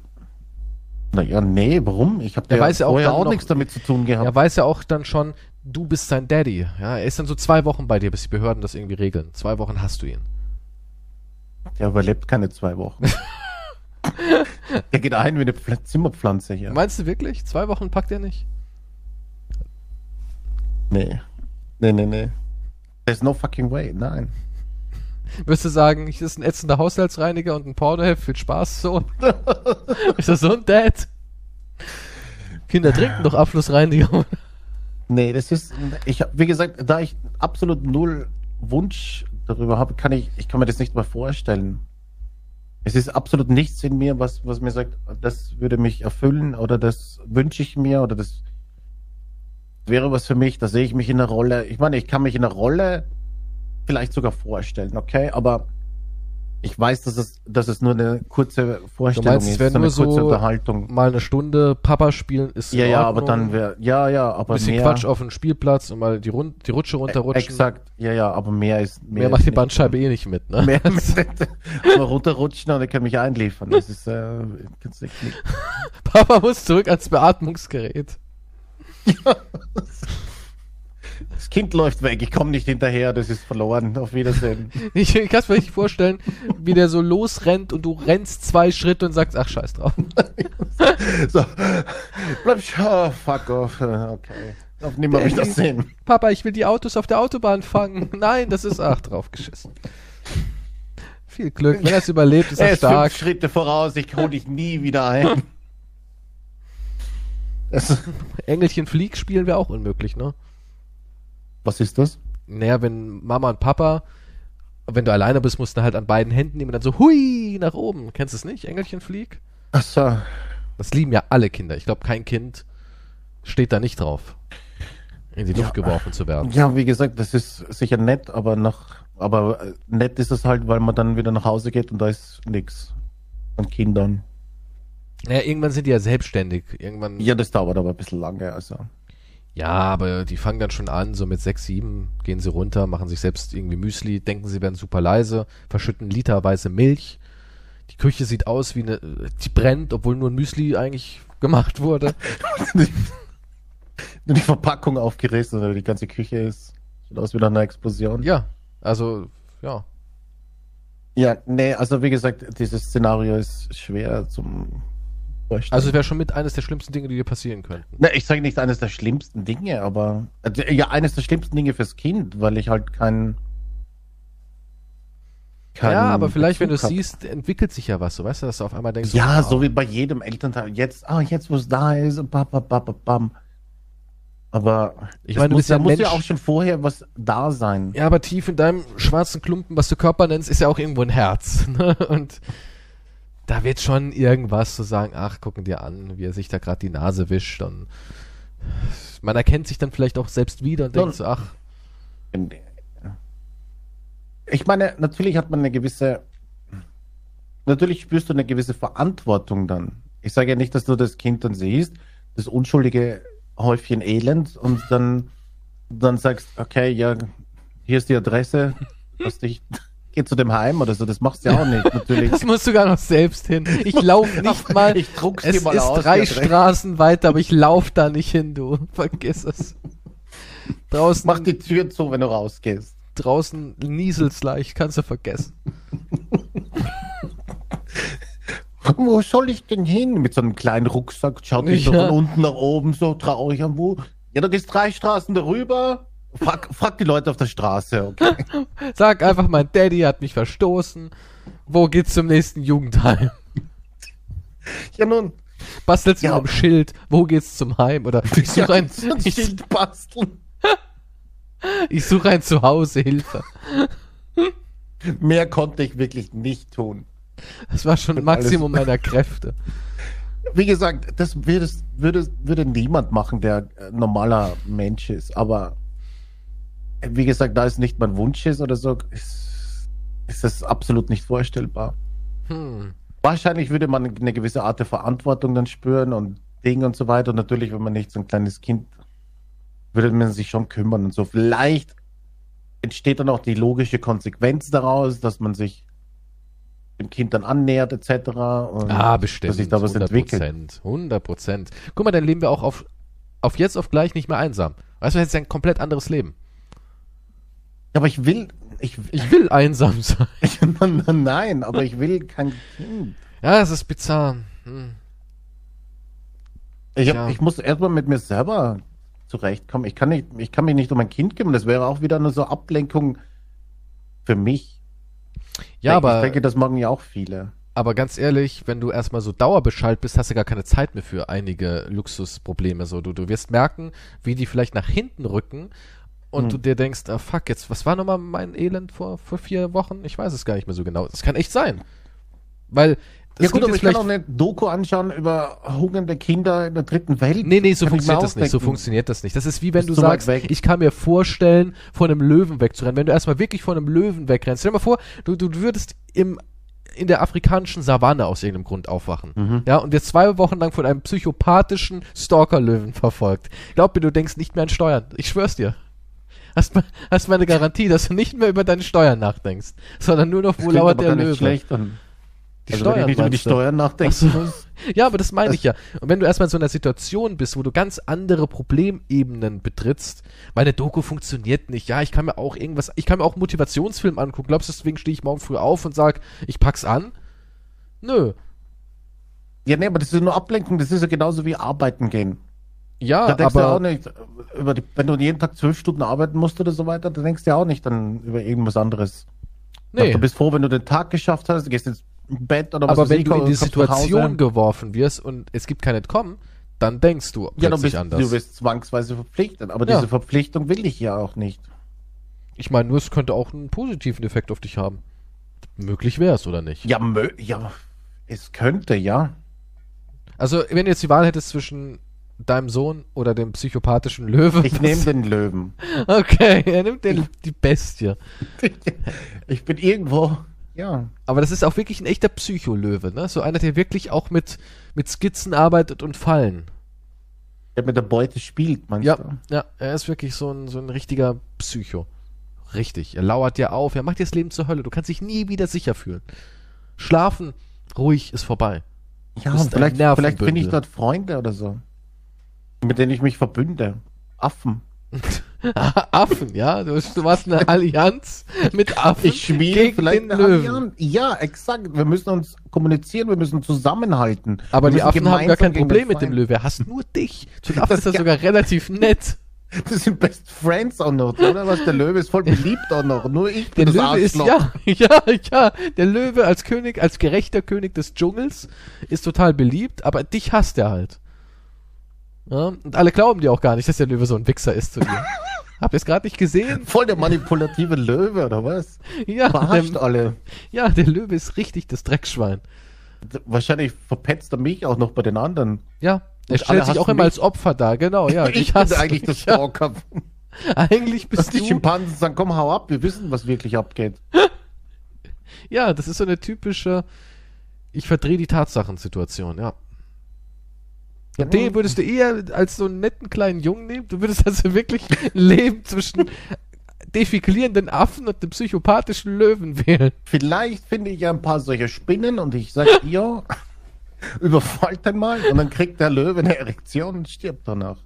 naja, nee, warum? Ich habe ja weiß ja auch vorher auch noch- nichts damit zu tun gehabt. Er weiß ja auch dann schon, du bist sein Daddy. Ja, er ist dann so zwei Wochen bei dir, bis die Behörden das irgendwie regeln. Zwei Wochen hast du ihn. Der überlebt keine zwei Wochen. Der geht ein wie eine Pfl- Zimmerpflanze hier. Meinst du wirklich? Zwei Wochen packt er nicht? Nee. Nee, nee, nee. There's no fucking way. Nein. Würdest du sagen, ich ist ein ätzender Haushaltsreiniger und ein Pornoheft, viel Spaß, so? ist das so ein Dad? Kinder trinken doch Abflussreiniger. Nee, das ist, ich wie gesagt, da ich absolut null Wunsch darüber habe, kann ich, ich kann mir das nicht mal vorstellen. Es ist absolut nichts in mir, was, was mir sagt, das würde mich erfüllen oder das wünsche ich mir oder das wäre was für mich, da sehe ich mich in der Rolle. Ich meine, ich kann mich in der Rolle vielleicht sogar vorstellen, okay, aber ich weiß, dass es, dass es nur eine kurze Vorstellung meinst, es ist, wäre eine nur so- kurze Unterhaltung. Mal eine Stunde Papa spielen ist Ja, ja, aber dann wäre, ja, ja, aber bisschen mehr. Quatsch auf dem Spielplatz und mal die, Rund die Rutsche runterrutschen. Exakt, ja, ja, aber mehr ist Mehr ist macht die. Bandscheibe eh nicht mit, ne? Mehr mal runterrutschen und er kann mich einliefern. Das ist äh, du nicht. Papa muss zurück ans Beatmungsgerät. Das Kind läuft weg, ich komme nicht hinterher, das ist verloren. Auf Wiedersehen. Ich, ich kann es mir nicht vorstellen, wie der so losrennt und du rennst zwei Schritte und sagst, ach scheiß drauf. so, bleib oh, fuck off. Okay. Auf nimmer mich das sehen. Papa, ich will die Autos auf der Autobahn fangen. Nein, das ist ach draufgeschissen. Viel Glück. Wenn er es überlebt, ist Er er ist stark. fünf Schritte voraus, ich hole dich nie wieder ein. Das, Engelchen Flieg spielen wäre auch unmöglich, ne? was ist das? Naja, wenn Mama und Papa, wenn du alleine bist, musst du halt an beiden Händen nehmen und dann so hui nach oben. Kennst du es nicht? Engelchen Flieg? Achso. Das lieben ja alle Kinder. Ich glaube, kein Kind steht da nicht drauf, in die Luft Ja. geworfen zu werden. Ja, wie gesagt, das ist sicher nett, aber nach, aber nett ist es halt, weil man dann wieder nach Hause geht und da ist nix an Kindern. Naja, irgendwann sind die ja selbstständig. Irgendwann. Ja, das dauert aber ein bisschen lange, also. Ja, aber die fangen dann schon an, so mit sechs, sieben gehen sie runter, machen sich selbst irgendwie Müsli, denken sie werden super leise, verschütten literweise Milch. Die Küche sieht aus wie eine, die brennt, obwohl nur ein Müsli eigentlich gemacht wurde. Nur die Verpackung aufgerissen oder die ganze Küche ist. Sieht aus wie nach einer Explosion. Ja, also, ja. Ja, nee, also wie gesagt, dieses Szenario ist schwer zum Vorstellen. Also wäre schon mit eines der schlimmsten Dinge, die dir passieren könnten. Ne, ich sage nicht eines der schlimmsten Dinge, aber also, ja, eines der schlimmsten Dinge fürs Kind, weil ich halt kein, keinen ja, aber vielleicht, wenn du es Bezug siehst, entwickelt sich ja was, so weißt du, dass du auf einmal denkst, Ja, so, so wie bei jedem Elternteil. Jetzt, ah, jetzt wo es da ist, bam, bam, bam, bam, bam. Aber Ich meine, muss, ja da muss ja auch schon vorher was da sein. Ja, aber tief in deinem schwarzen Klumpen, was du Körper nennst, ist ja auch irgendwo ein Herz. Ne? Und da wird schon irgendwas zu sagen, ach, gucken dir an, wie er sich da gerade die Nase wischt. Und man erkennt sich dann vielleicht auch selbst wieder und denkt so, ach, Ich meine, natürlich hat man eine gewisse, natürlich spürst du eine gewisse Verantwortung dann. Ich sage ja nicht, dass du das Kind dann siehst, das unschuldige Häufchen Elend und dann, dann sagst, okay, ja, hier ist die Adresse, dass dich geh zu dem Heim oder so, das machst du ja auch nicht, natürlich. Das musst du gar noch selbst hin. Ich laufe nicht mal. Ich druck's es dir mal ist aus, drei. Straßen weiter, aber ich laufe da nicht hin, du. Vergiss es. Draußen, Mach die Tür zu, wenn du rausgehst. draußen nieselt's leicht, kannst du vergessen. Wo soll ich denn hin? Mit so einem kleinen Rucksack, schaut dich so Ja. von unten nach oben, so traurig an, wo? Ja, du gehst drei Straßen darüber. Frag, frag die Leute auf der Straße, okay? Sag einfach, mein Daddy hat mich verstoßen. Wo geht's zum nächsten Jugendheim? Ja, nun. Bastelst du Ja. am Schild? Wo geht's zum Heim? Oder ich suche ein, so ein ich, Schild basteln. ich suche ein Zuhause, Hilfe. Mehr konnte ich wirklich nicht tun. Das war schon Maximum meiner Kräfte. Wie gesagt, das würde, würde, würde niemand machen, der normaler Mensch ist. Aber wie gesagt, da es nicht mein Wunsch ist oder so, ist, ist das absolut nicht vorstellbar. Hm. Wahrscheinlich würde man eine gewisse Art der Verantwortung dann spüren und Dinge und so weiter. Und natürlich, wenn man nicht so ein kleines Kind, würde man sich schon kümmern und so. Vielleicht entsteht dann auch die logische Konsequenz daraus, dass man sich dem Kind dann annähert etc. Und Ah, bestimmt. Dass sich da was 100 entwickelt. Prozent. 100 Prozent. Guck mal, dann leben wir auch auf, auf jetzt auf gleich nicht mehr einsam. Weißt du, jetzt ein komplett anderes Leben. Aber ich will, ich, Ich will einsam sein. ich nein, aber ich will kein Kind. Ja, es ist bizarr. Hm. Ich, hab, Ja. ich muss erstmal mit mir selber zurechtkommen. Ich kann, nicht, ich kann mich nicht um ein Kind kümmern. Das wäre auch wieder nur so Ablenkung für mich. Ja, ich aber, denke, das machen ja auch viele. aber ganz ehrlich, wenn du erstmal so dauerbeschallt bist, hast du gar keine Zeit mehr für einige Luxusprobleme. So, du, du wirst merken, wie die vielleicht nach hinten rücken und Hm. du dir denkst, ah, fuck, jetzt, was war nochmal mein Elend vor, vor vier Wochen? Ich weiß es gar nicht mehr so genau. Das kann echt sein. Weil, das ja gut, aber ich kann auch eine Doku anschauen über hungernde Kinder in der dritten Welt. Nee, nee, so Kann funktioniert das nicht. So funktioniert das nicht. Das ist wie wenn Ist du sagst, ich kann mir vorstellen, vor einem Löwen wegzurennen. Wenn du erstmal wirklich vor einem Löwen wegrennst, stell dir mal vor, du, du würdest im, in der afrikanischen Savanne aus irgendeinem Grund aufwachen. Mhm. Ja, und jetzt zwei Wochen lang von einem psychopathischen Stalker-Löwen verfolgt. Glaub mir, du denkst nicht mehr an Steuern. Ich schwör's dir. Hast, me- hast meine Garantie, dass du nicht mehr über deine Steuern nachdenkst, sondern nur noch, wo lauert der Löwe. schlecht an. Die also, wenn ich nicht über die du? Steuern nachdenken Ach so. Ja, aber das meine ich ja. Und wenn du erstmal in so einer Situation bist, wo du ganz andere Problemebenen betrittst, weil eine Doku funktioniert nicht, ja, ich kann mir auch irgendwas, ich kann mir auch einen Motivationsfilm angucken. Glaubst du, deswegen stehe ich morgen früh auf und sag, ich pack's an? Nö. Ja, nee, aber das ist nur Ablenkung. Das ist ja genauso wie arbeiten gehen. Ja, Da denkst du auch aber nicht, über die, wenn du jeden Tag zwölf Stunden arbeiten musst oder so weiter, da denkst du ja auch nicht dann über irgendwas anderes. nee. Du bist froh, wenn du den Tag geschafft hast, du gehst ins Bett oder was Aber wenn du in die. Situation geworfen wirst und es gibt kein Entkommen, dann denkst du ja, du plötzlich bist, anders. du bist zwangsweise verpflichtet. Aber Ja. diese Verpflichtung will ich ja auch nicht. ich meine, nur es könnte auch einen positiven Effekt auf dich haben. Möglich wäre es, oder nicht? Ja, mö ja, es könnte, ja. Also, wenn du jetzt die Wahl hättest zwischen deinem Sohn oder dem psychopathischen Löwen. Ich nehme den Löwen. Okay, er nimmt den, die Bestie. Ich bin irgendwo, ja. Aber das ist auch wirklich ein echter Psycholöwe, ne? So einer, der wirklich auch mit, mit Skizzen arbeitet und Fallen. Der mit der Beute spielt, meinst Ja, du? ja, er ist wirklich so ein, so ein richtiger Psycho. Richtig. Er lauert dir auf, er macht dir das Leben zur Hölle. Du kannst dich nie wieder sicher fühlen. Schlafen, ruhig, ist vorbei. Ja, vielleicht, vielleicht finde ich dort Freunde oder so. Mit denen ich mich verbünde. Affen. Affen, ja? Du, du machst eine Allianz mit Affen Ich schmiede gegen vielleicht den eine Löwen. Allianz. Ja, exakt. Wir müssen uns kommunizieren, wir müssen zusammenhalten. Aber wir die Affen haben gar kein Problem mit dem Feind- Löwe. Er hasst nur dich. Zu den Affen Das- ist er ja. sogar relativ nett. Das sind Best Friends auch noch, oder? Was, der Löwe ist voll beliebt auch noch. Nur ich Der bin das Löwe ist, Arschloch. ja, ja, ja. Der Löwe als König, als gerechter König des Dschungels ist total beliebt, aber dich hasst er halt. Ja, und alle glauben dir auch gar nicht, dass der Löwe so ein Wichser ist zu dir. Habt ihr es gerade nicht gesehen? Voll der manipulative Löwe, oder was? Ja, Verarscht der, alle. ja, der Löwe ist richtig das Dreckschwein. Wahrscheinlich verpetzt er mich auch noch bei den anderen. Ja, er Und stellt sich auch immer mich. als Opfer dar, genau, ja. ich hasst eigentlich das mich, ja. Eigentlich Dass bist die du. Schimpansen sagen, komm, hau ab, wir wissen, was wirklich abgeht. Ja, das ist so eine typische Ich verdrehe die Tatsachen-Situation, ja. Und den würdest du eher als so einen netten kleinen Jungen nehmen? Du würdest also wirklich ein Leben zwischen defiklierenden Affen und den psychopathischen Löwen wählen. Vielleicht finde ich ja ein paar solche Spinnen und ich sag ihr, überfallt den mal und dann kriegt der Löwe eine Erektion und stirbt danach.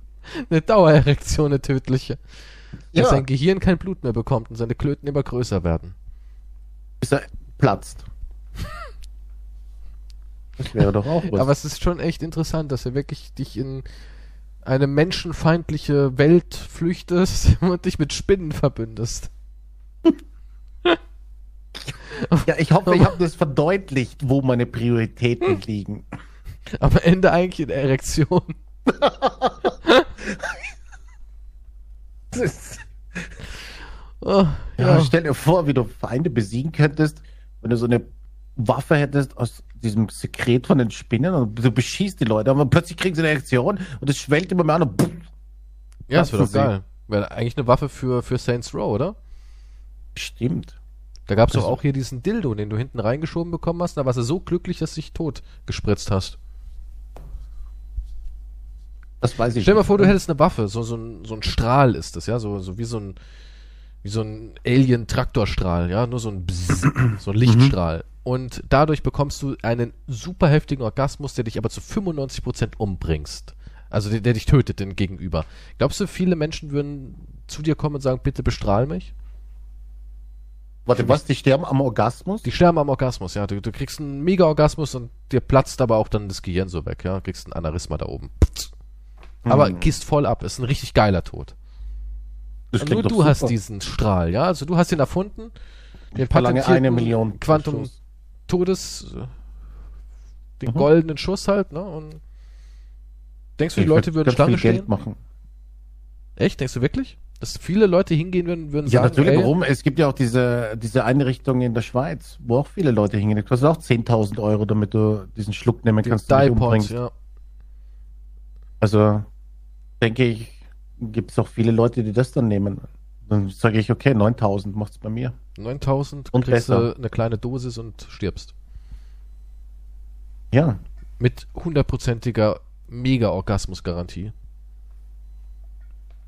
Eine Dauererektion, eine tödliche. Ja. Dass sein Gehirn kein Blut mehr bekommt und seine Klöten immer größer werden. Bis er platzt. Das wäre doch auch was. Aber es ist schon echt interessant, dass er wirklich dich in eine menschenfeindliche Welt flüchtest und dich mit Spinnen verbündest. ja, ich hoffe, ich habe das verdeutlicht, wo meine Prioritäten liegen. Am Ende eigentlich in Erektion. Das ist, Oh, ja. ja. stell dir vor, wie du Feinde besiegen könntest, wenn du so eine Waffe hättest aus diesem Sekret von den Spinnen und du beschießt die Leute, aber plötzlich kriegen sie eine Erektion und es schwellt immer mehr an und pff, Ja, das wäre doch geil. Wäre eigentlich eine Waffe für, für Saints Row, oder? stimmt. Da gab es doch Also- auch hier diesen Dildo, den du hinten reingeschoben bekommen hast. Da warst du so glücklich, dass du dich tot gespritzt hast. Das weiß ich Stell dir mal vor, du hättest eine Waffe, so, so, ein, so ein Strahl ist das, ja, so, so wie so ein, wie so ein Alien-Traktorstrahl, ja, nur so ein Bzzz, so ein Lichtstrahl. Und dadurch bekommst du einen super heftigen Orgasmus, der dich aber zu 95% umbringst. Also der, der dich tötet, den Gegenüber. Glaubst du, viele Menschen würden zu dir kommen und sagen, bitte bestrahl mich? Warte, was? Die sterben am Orgasmus? Die sterben am Orgasmus, ja. Du, du kriegst einen Mega-Orgasmus und dir platzt aber auch dann das Gehirn so weg, ja. Kriegst ein Aneurysma da oben. Aber Hm. gehst voll ab. Ist ein richtig geiler Tod. Das nur doch du hast super. diesen Strahl, ja. Also du hast ihn erfunden. Den patentierten eine Million Quantum Schuss. Todes, äh, den Mhm. goldenen Schuss halt, ne? Und denkst du, die Ich Leute würd würden Schlange viel Geld stehen? machen. Echt? Denkst du wirklich? Dass viele Leute hingehen würden, würden Ja, sagen, natürlich. ey, Warum? Es gibt ja auch diese, diese Einrichtung in der Schweiz, wo auch viele Leute hingehen. Das kostet auch 10.000 Euro, damit du diesen Schluck nehmen kannst, den du umbringst. ja. Also, denke ich, gibt es auch viele Leute, die das dann nehmen. Dann sage ich, okay, 9.000 macht's bei mir. 9000 Und kriegst besser. eine kleine Dosis und stirbst. Ja, Mit hundertprozentiger Mega-Orgasmus-Garantie.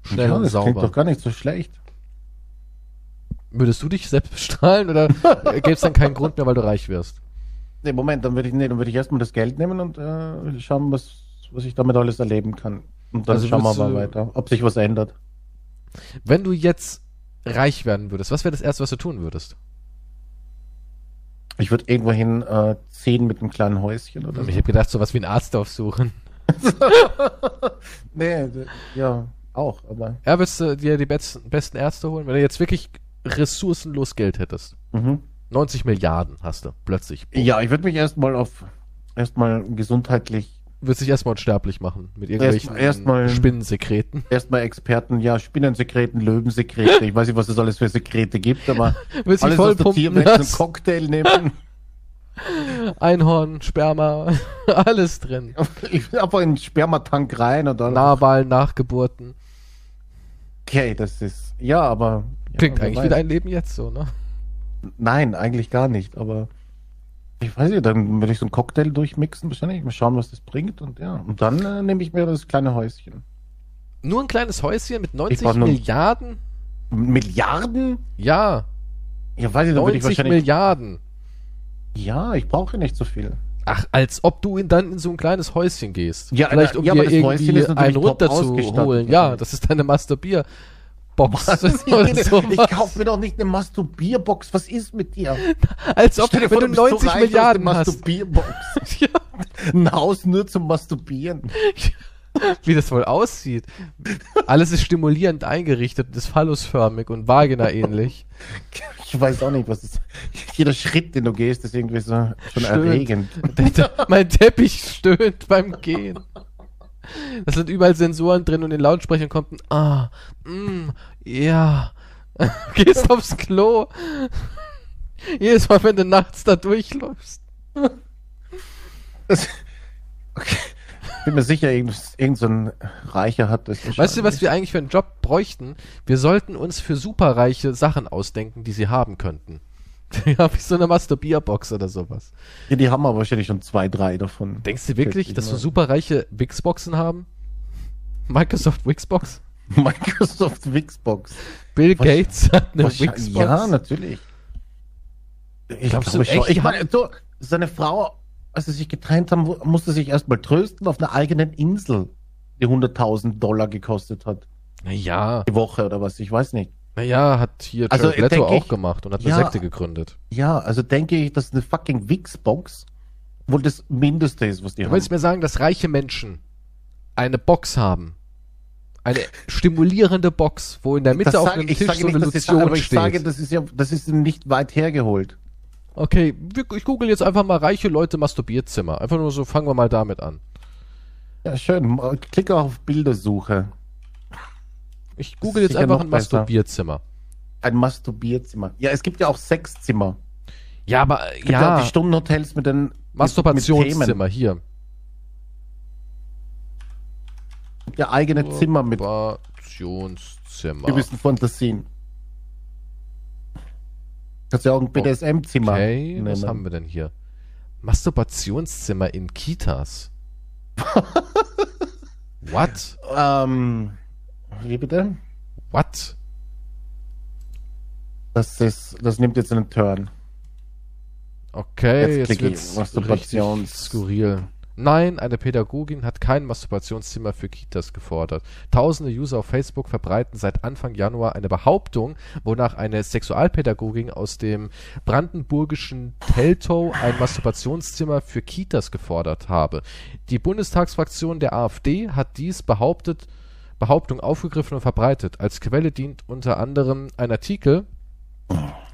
Schnell ja und das klingt sauber. doch gar nicht so schlecht. Würdest du dich selbst bestrahlen oder gäbe es dann keinen Grund mehr, weil du reich wirst? Nee, Moment, dann würde ich, nee, dann würde ich erstmal das Geld nehmen und äh, schauen, was, was ich damit alles erleben kann. Und dann Also schauen wir mal du- weiter, ob sich was ändert. Wenn du jetzt reich werden würdest, was wäre das Erste, was du tun würdest? Ich würde irgendwohin äh, ziehen mit einem kleinen Häuschen oder so. Ich habe gedacht, sowas wie einen Arzt aufsuchen. Nee, ja, auch, aber. Ja, würdest du dir die besten, besten Ärzte holen, wenn du jetzt wirklich ressourcenlos Geld hättest? Mhm. 90 Milliarden hast du plötzlich. Ja, ich würde mich erstmal auf erstmal gesundheitlich Würdest dich erstmal unsterblich machen mit irgendwelchen erstmal- Spinnensekreten. erstmal Experten, ja, Spinnensekreten, Löwensekrete, ich weiß nicht, was es alles für Sekrete gibt, aber alles voll aus der einen. Cocktail nehmen. Einhorn, Sperma, alles drin. Ich will einfach in den Spermatank rein dann. Nahwahlen, Nachgeburten. Okay, das ist. Ja, aber. Ja, Klingt eigentlich wie dein Leben jetzt so, ne? Nein, eigentlich gar nicht, aber. Ich weiß nicht, dann würde ich so einen Cocktail durchmixen, wahrscheinlich. Mal schauen, was das bringt und ja. Und dann äh, nehme ich mir das kleine Häuschen. Nur ein kleines Häuschen mit 90 brauch nur- Milliarden? Milliarden? Ja, Ja, weiß ich, dann würde ich 90 wahrscheinlich. Milliarden. Ja, ich brauche nicht so viel. Ach, als ob du in, dann in so ein kleines Häuschen gehst. Ja, Vielleicht um ja, dir irgendwie einen runterzuholen. Ja, das ist deine Masturbierbox. ich oder ich kaufe mir doch nicht eine Masturbierbox. Was ist mit dir? Als ob, Stell dir wenn du bist so 90 reich, Milliarden hast. Masturbierbox. Ja, Ein Haus nur zum Masturbieren. wie das wohl aussieht. Alles ist stimulierend eingerichtet, ist phallusförmig und vagina-ähnlich. Ich weiß auch nicht, was ist. Jeder Schritt, den du gehst, ist irgendwie so schon Stöhnt. erregend. Mein Teppich stöhnt beim Gehen. Da sind überall Sensoren drin und in den Lautsprechern kommt ein Ah, mm, ja. Gehst aufs Klo. Jedes Mal, wenn du nachts da durchläufst. Das, okay. Bin mir sicher, irgend, irgend so ein Reicher hat das. Weißt du, was wir eigentlich für einen Job bräuchten? Wir sollten uns für superreiche Sachen ausdenken, die sie haben könnten. Ja, wie so eine Masturbierbox oder sowas. Ja, die haben aber wahrscheinlich schon zwei, drei davon. Denkst du wirklich, dass so superreiche Wixboxen haben? Microsoft Wixbox? Microsoft Wixbox. Bill Was- Gates hat eine Wixbox. Ja, natürlich. Ich glaube du schon. echt, Ich meine, du, seine Frau, als sie sich getrennt haben, musste sich erstmal trösten auf einer eigenen Insel, die 100.000 Dollar gekostet hat. Naja, Die Woche oder was, ich weiß nicht. naja, hat hier Also, denk auch ich- gemacht und hat eine Ja. Sekte gegründet. Ja, also denke ich, dass eine fucking Wixbox wohl das Mindeste ist, was die Du haben. willst mir sagen, dass reiche Menschen eine Box haben? Eine stimulierende Box, wo in der Mitte Das auf ich Tisch sage so eine nicht, ich, Lotion aber ich steht. sage, das ist ja, das ist nicht weit hergeholt. okay, ich google jetzt einfach mal reiche Leute Masturbierzimmer. Einfach nur so, fangen wir mal damit an. Ja, schön. Klicke auf Bildersuche. Ich google jetzt einfach ein besser. Masturbierzimmer. Ein Masturbierzimmer. Ja, es gibt ja auch Sexzimmer. Ja, aber ja, ja, die Stundenhotels mit den Masturbationszimmer hier. Ja, eigene Zimmer mit Masturbationszimmer. gewissen Fantasien. Kannst ja auch ein BDSM-Zimmer Okay, was nennen. haben wir denn hier? Masturbationszimmer in Kitas. What? Ähm, wie bitte? What? Das ist, das nimmt jetzt einen Turn. Okay, Jetzt jetzt, wird's Masturbations- richtig skurril. Nein, eine Pädagogin hat kein Masturbationszimmer für Kitas gefordert. Tausende User auf Facebook verbreiten seit Anfang Januar eine Behauptung, wonach eine Sexualpädagogin aus dem brandenburgischen Teltow ein Masturbationszimmer für Kitas gefordert habe. Die Bundestagsfraktion der AfD hat dies behauptet, Behauptung aufgegriffen und verbreitet. Als Quelle dient unter anderem ein Artikel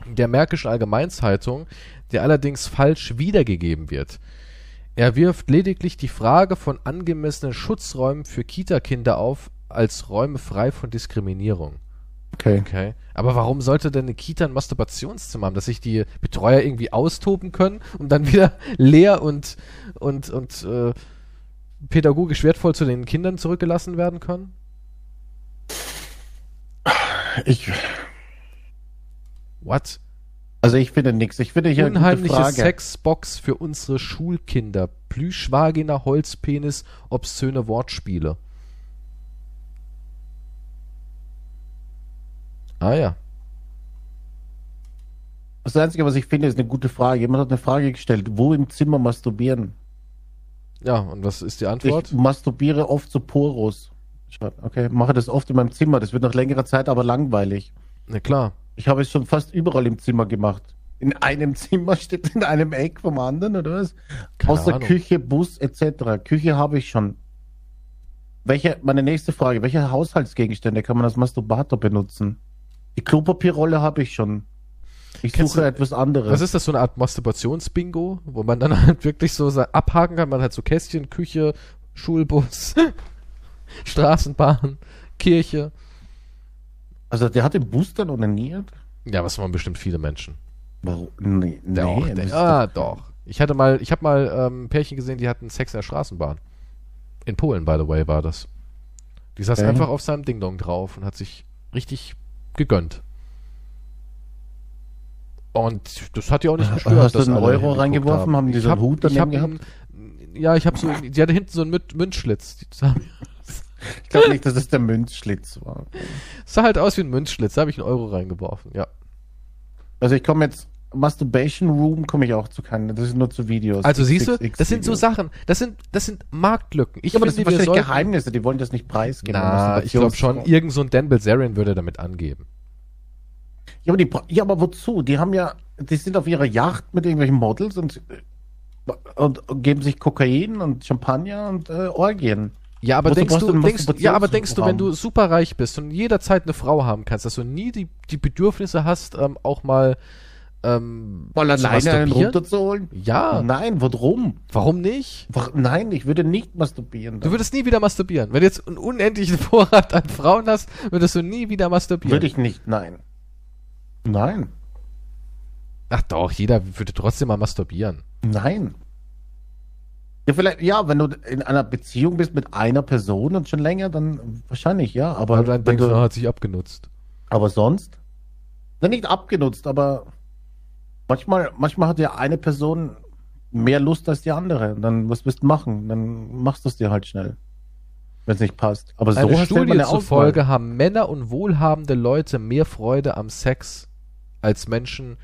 der Märkischen Allgemeinzeitung, der allerdings falsch wiedergegeben wird. Er wirft lediglich die Frage von angemessenen Schutzräumen für Kita-Kinder auf, als Räume frei von Diskriminierung. Okay. Okay. Aber warum sollte denn eine Kita ein Masturbationszimmer haben, dass sich die Betreuer irgendwie austoben können und dann wieder leer und, und, und äh, pädagogisch wertvoll zu den Kindern zurückgelassen werden können? Ich, What? Also ich finde nichts. Ich finde hier eine gute Unheimliche Frage. Sexbox für unsere Schulkinder. Plüschvagina, Holzpenis, obszöne Wortspiele. Ah ja. Das Einzige, was ich finde, ist eine gute Frage. Jemand hat eine Frage gestellt. Wo im Zimmer masturbieren? Ja, und was ist die Ich Antwort? masturbiere oft so Poros. Okay, mache das oft in meinem Zimmer. Das wird nach längerer Zeit aber langweilig. Na klar. Ich habe es schon fast überall im Zimmer gemacht. In einem Zimmer steht in einem Eck vom anderen, oder was? Keine Außer Ahnung. Küche, Bus etc. Küche habe ich schon. Welche, meine nächste Frage, welche Haushaltsgegenstände kann man als Masturbator benutzen? Die Klopapierrolle habe ich schon. Ich Kennst suche du- etwas anderes. Was ist das, so eine Art Masturbationsbingo, wo man dann halt wirklich so abhaken kann? Man hat so Kästchen, Küche, Schulbus, Straßenbahn, Kirche. Also der hat den Bus dann onaniert? Ja, was waren bestimmt viele Menschen. Warum? Nee, nee. Doch, das der, ah, doch. Ich hatte mal, ich habe mal ähm, ein Pärchen gesehen, die hatten Sex in der Straßenbahn. In Polen, by the way, war das. Die saß Okay. einfach auf seinem Ding-Dong drauf und hat sich richtig gegönnt. Und das hat ja auch nicht gestört. Hast du einen Euro reingeworfen? Haben die so einen Hut daneben hab gehabt? Ja, ich habe so, die hatte hinten so einen Mün- Münzschlitz. Die sah, Ich glaube nicht, dass es der Münzschlitz war. sah halt aus wie ein Münzschlitz. Da habe ich einen Euro reingeworfen, ja. Also ich komme jetzt, Masturbation Room komme ich auch zu keinen, das ist nur zu Videos. Also siehst du, das sind so. Sachen, das sind, das sind Marktlücken. Ich Ja, aber das sind wahrscheinlich sollten- Geheimnisse, die wollen das nicht preisgeben. Na, ich glaube schon, irgend so ein Dan Bilzerian würde damit angeben. Ja aber, die, ja, aber wozu? Die haben ja, die sind auf ihrer Yacht mit irgendwelchen Models und, und, und geben sich Kokain und Champagner und äh, Orgien. Ja, aber denkst du, denkst, ja, aber denkst du, wenn du super reich bist und jederzeit eine Frau haben kannst, dass du nie die, die Bedürfnisse hast, ähm, auch mal ähm, Mal alleine einen runterzuholen? Ja, Nein, warum? warum nicht? Nein, ich würde nicht masturbieren. Du würdest nie wieder masturbieren. Wenn du jetzt einen unendlichen Vorrat an Frauen hast, würdest du nie wieder masturbieren. Würde ich nicht, nein. Nein, Ach doch, jeder würde trotzdem mal masturbieren. nein. Ja, vielleicht, ja, wenn du in einer Beziehung bist mit einer Person und schon länger, dann wahrscheinlich, ja. Aber, dann wenn denkst, du, hat sich abgenutzt. aber sonst? Na, nicht abgenutzt, aber manchmal, manchmal hat ja eine Person mehr Lust als die andere. Und Dann, was willst du machen? Dann machst du es dir halt schnell. wenn es nicht passt. Aber so Eine Studie eine zufolge haben Männer und wohlhabende Leute mehr Freude am Sex als Menschen, die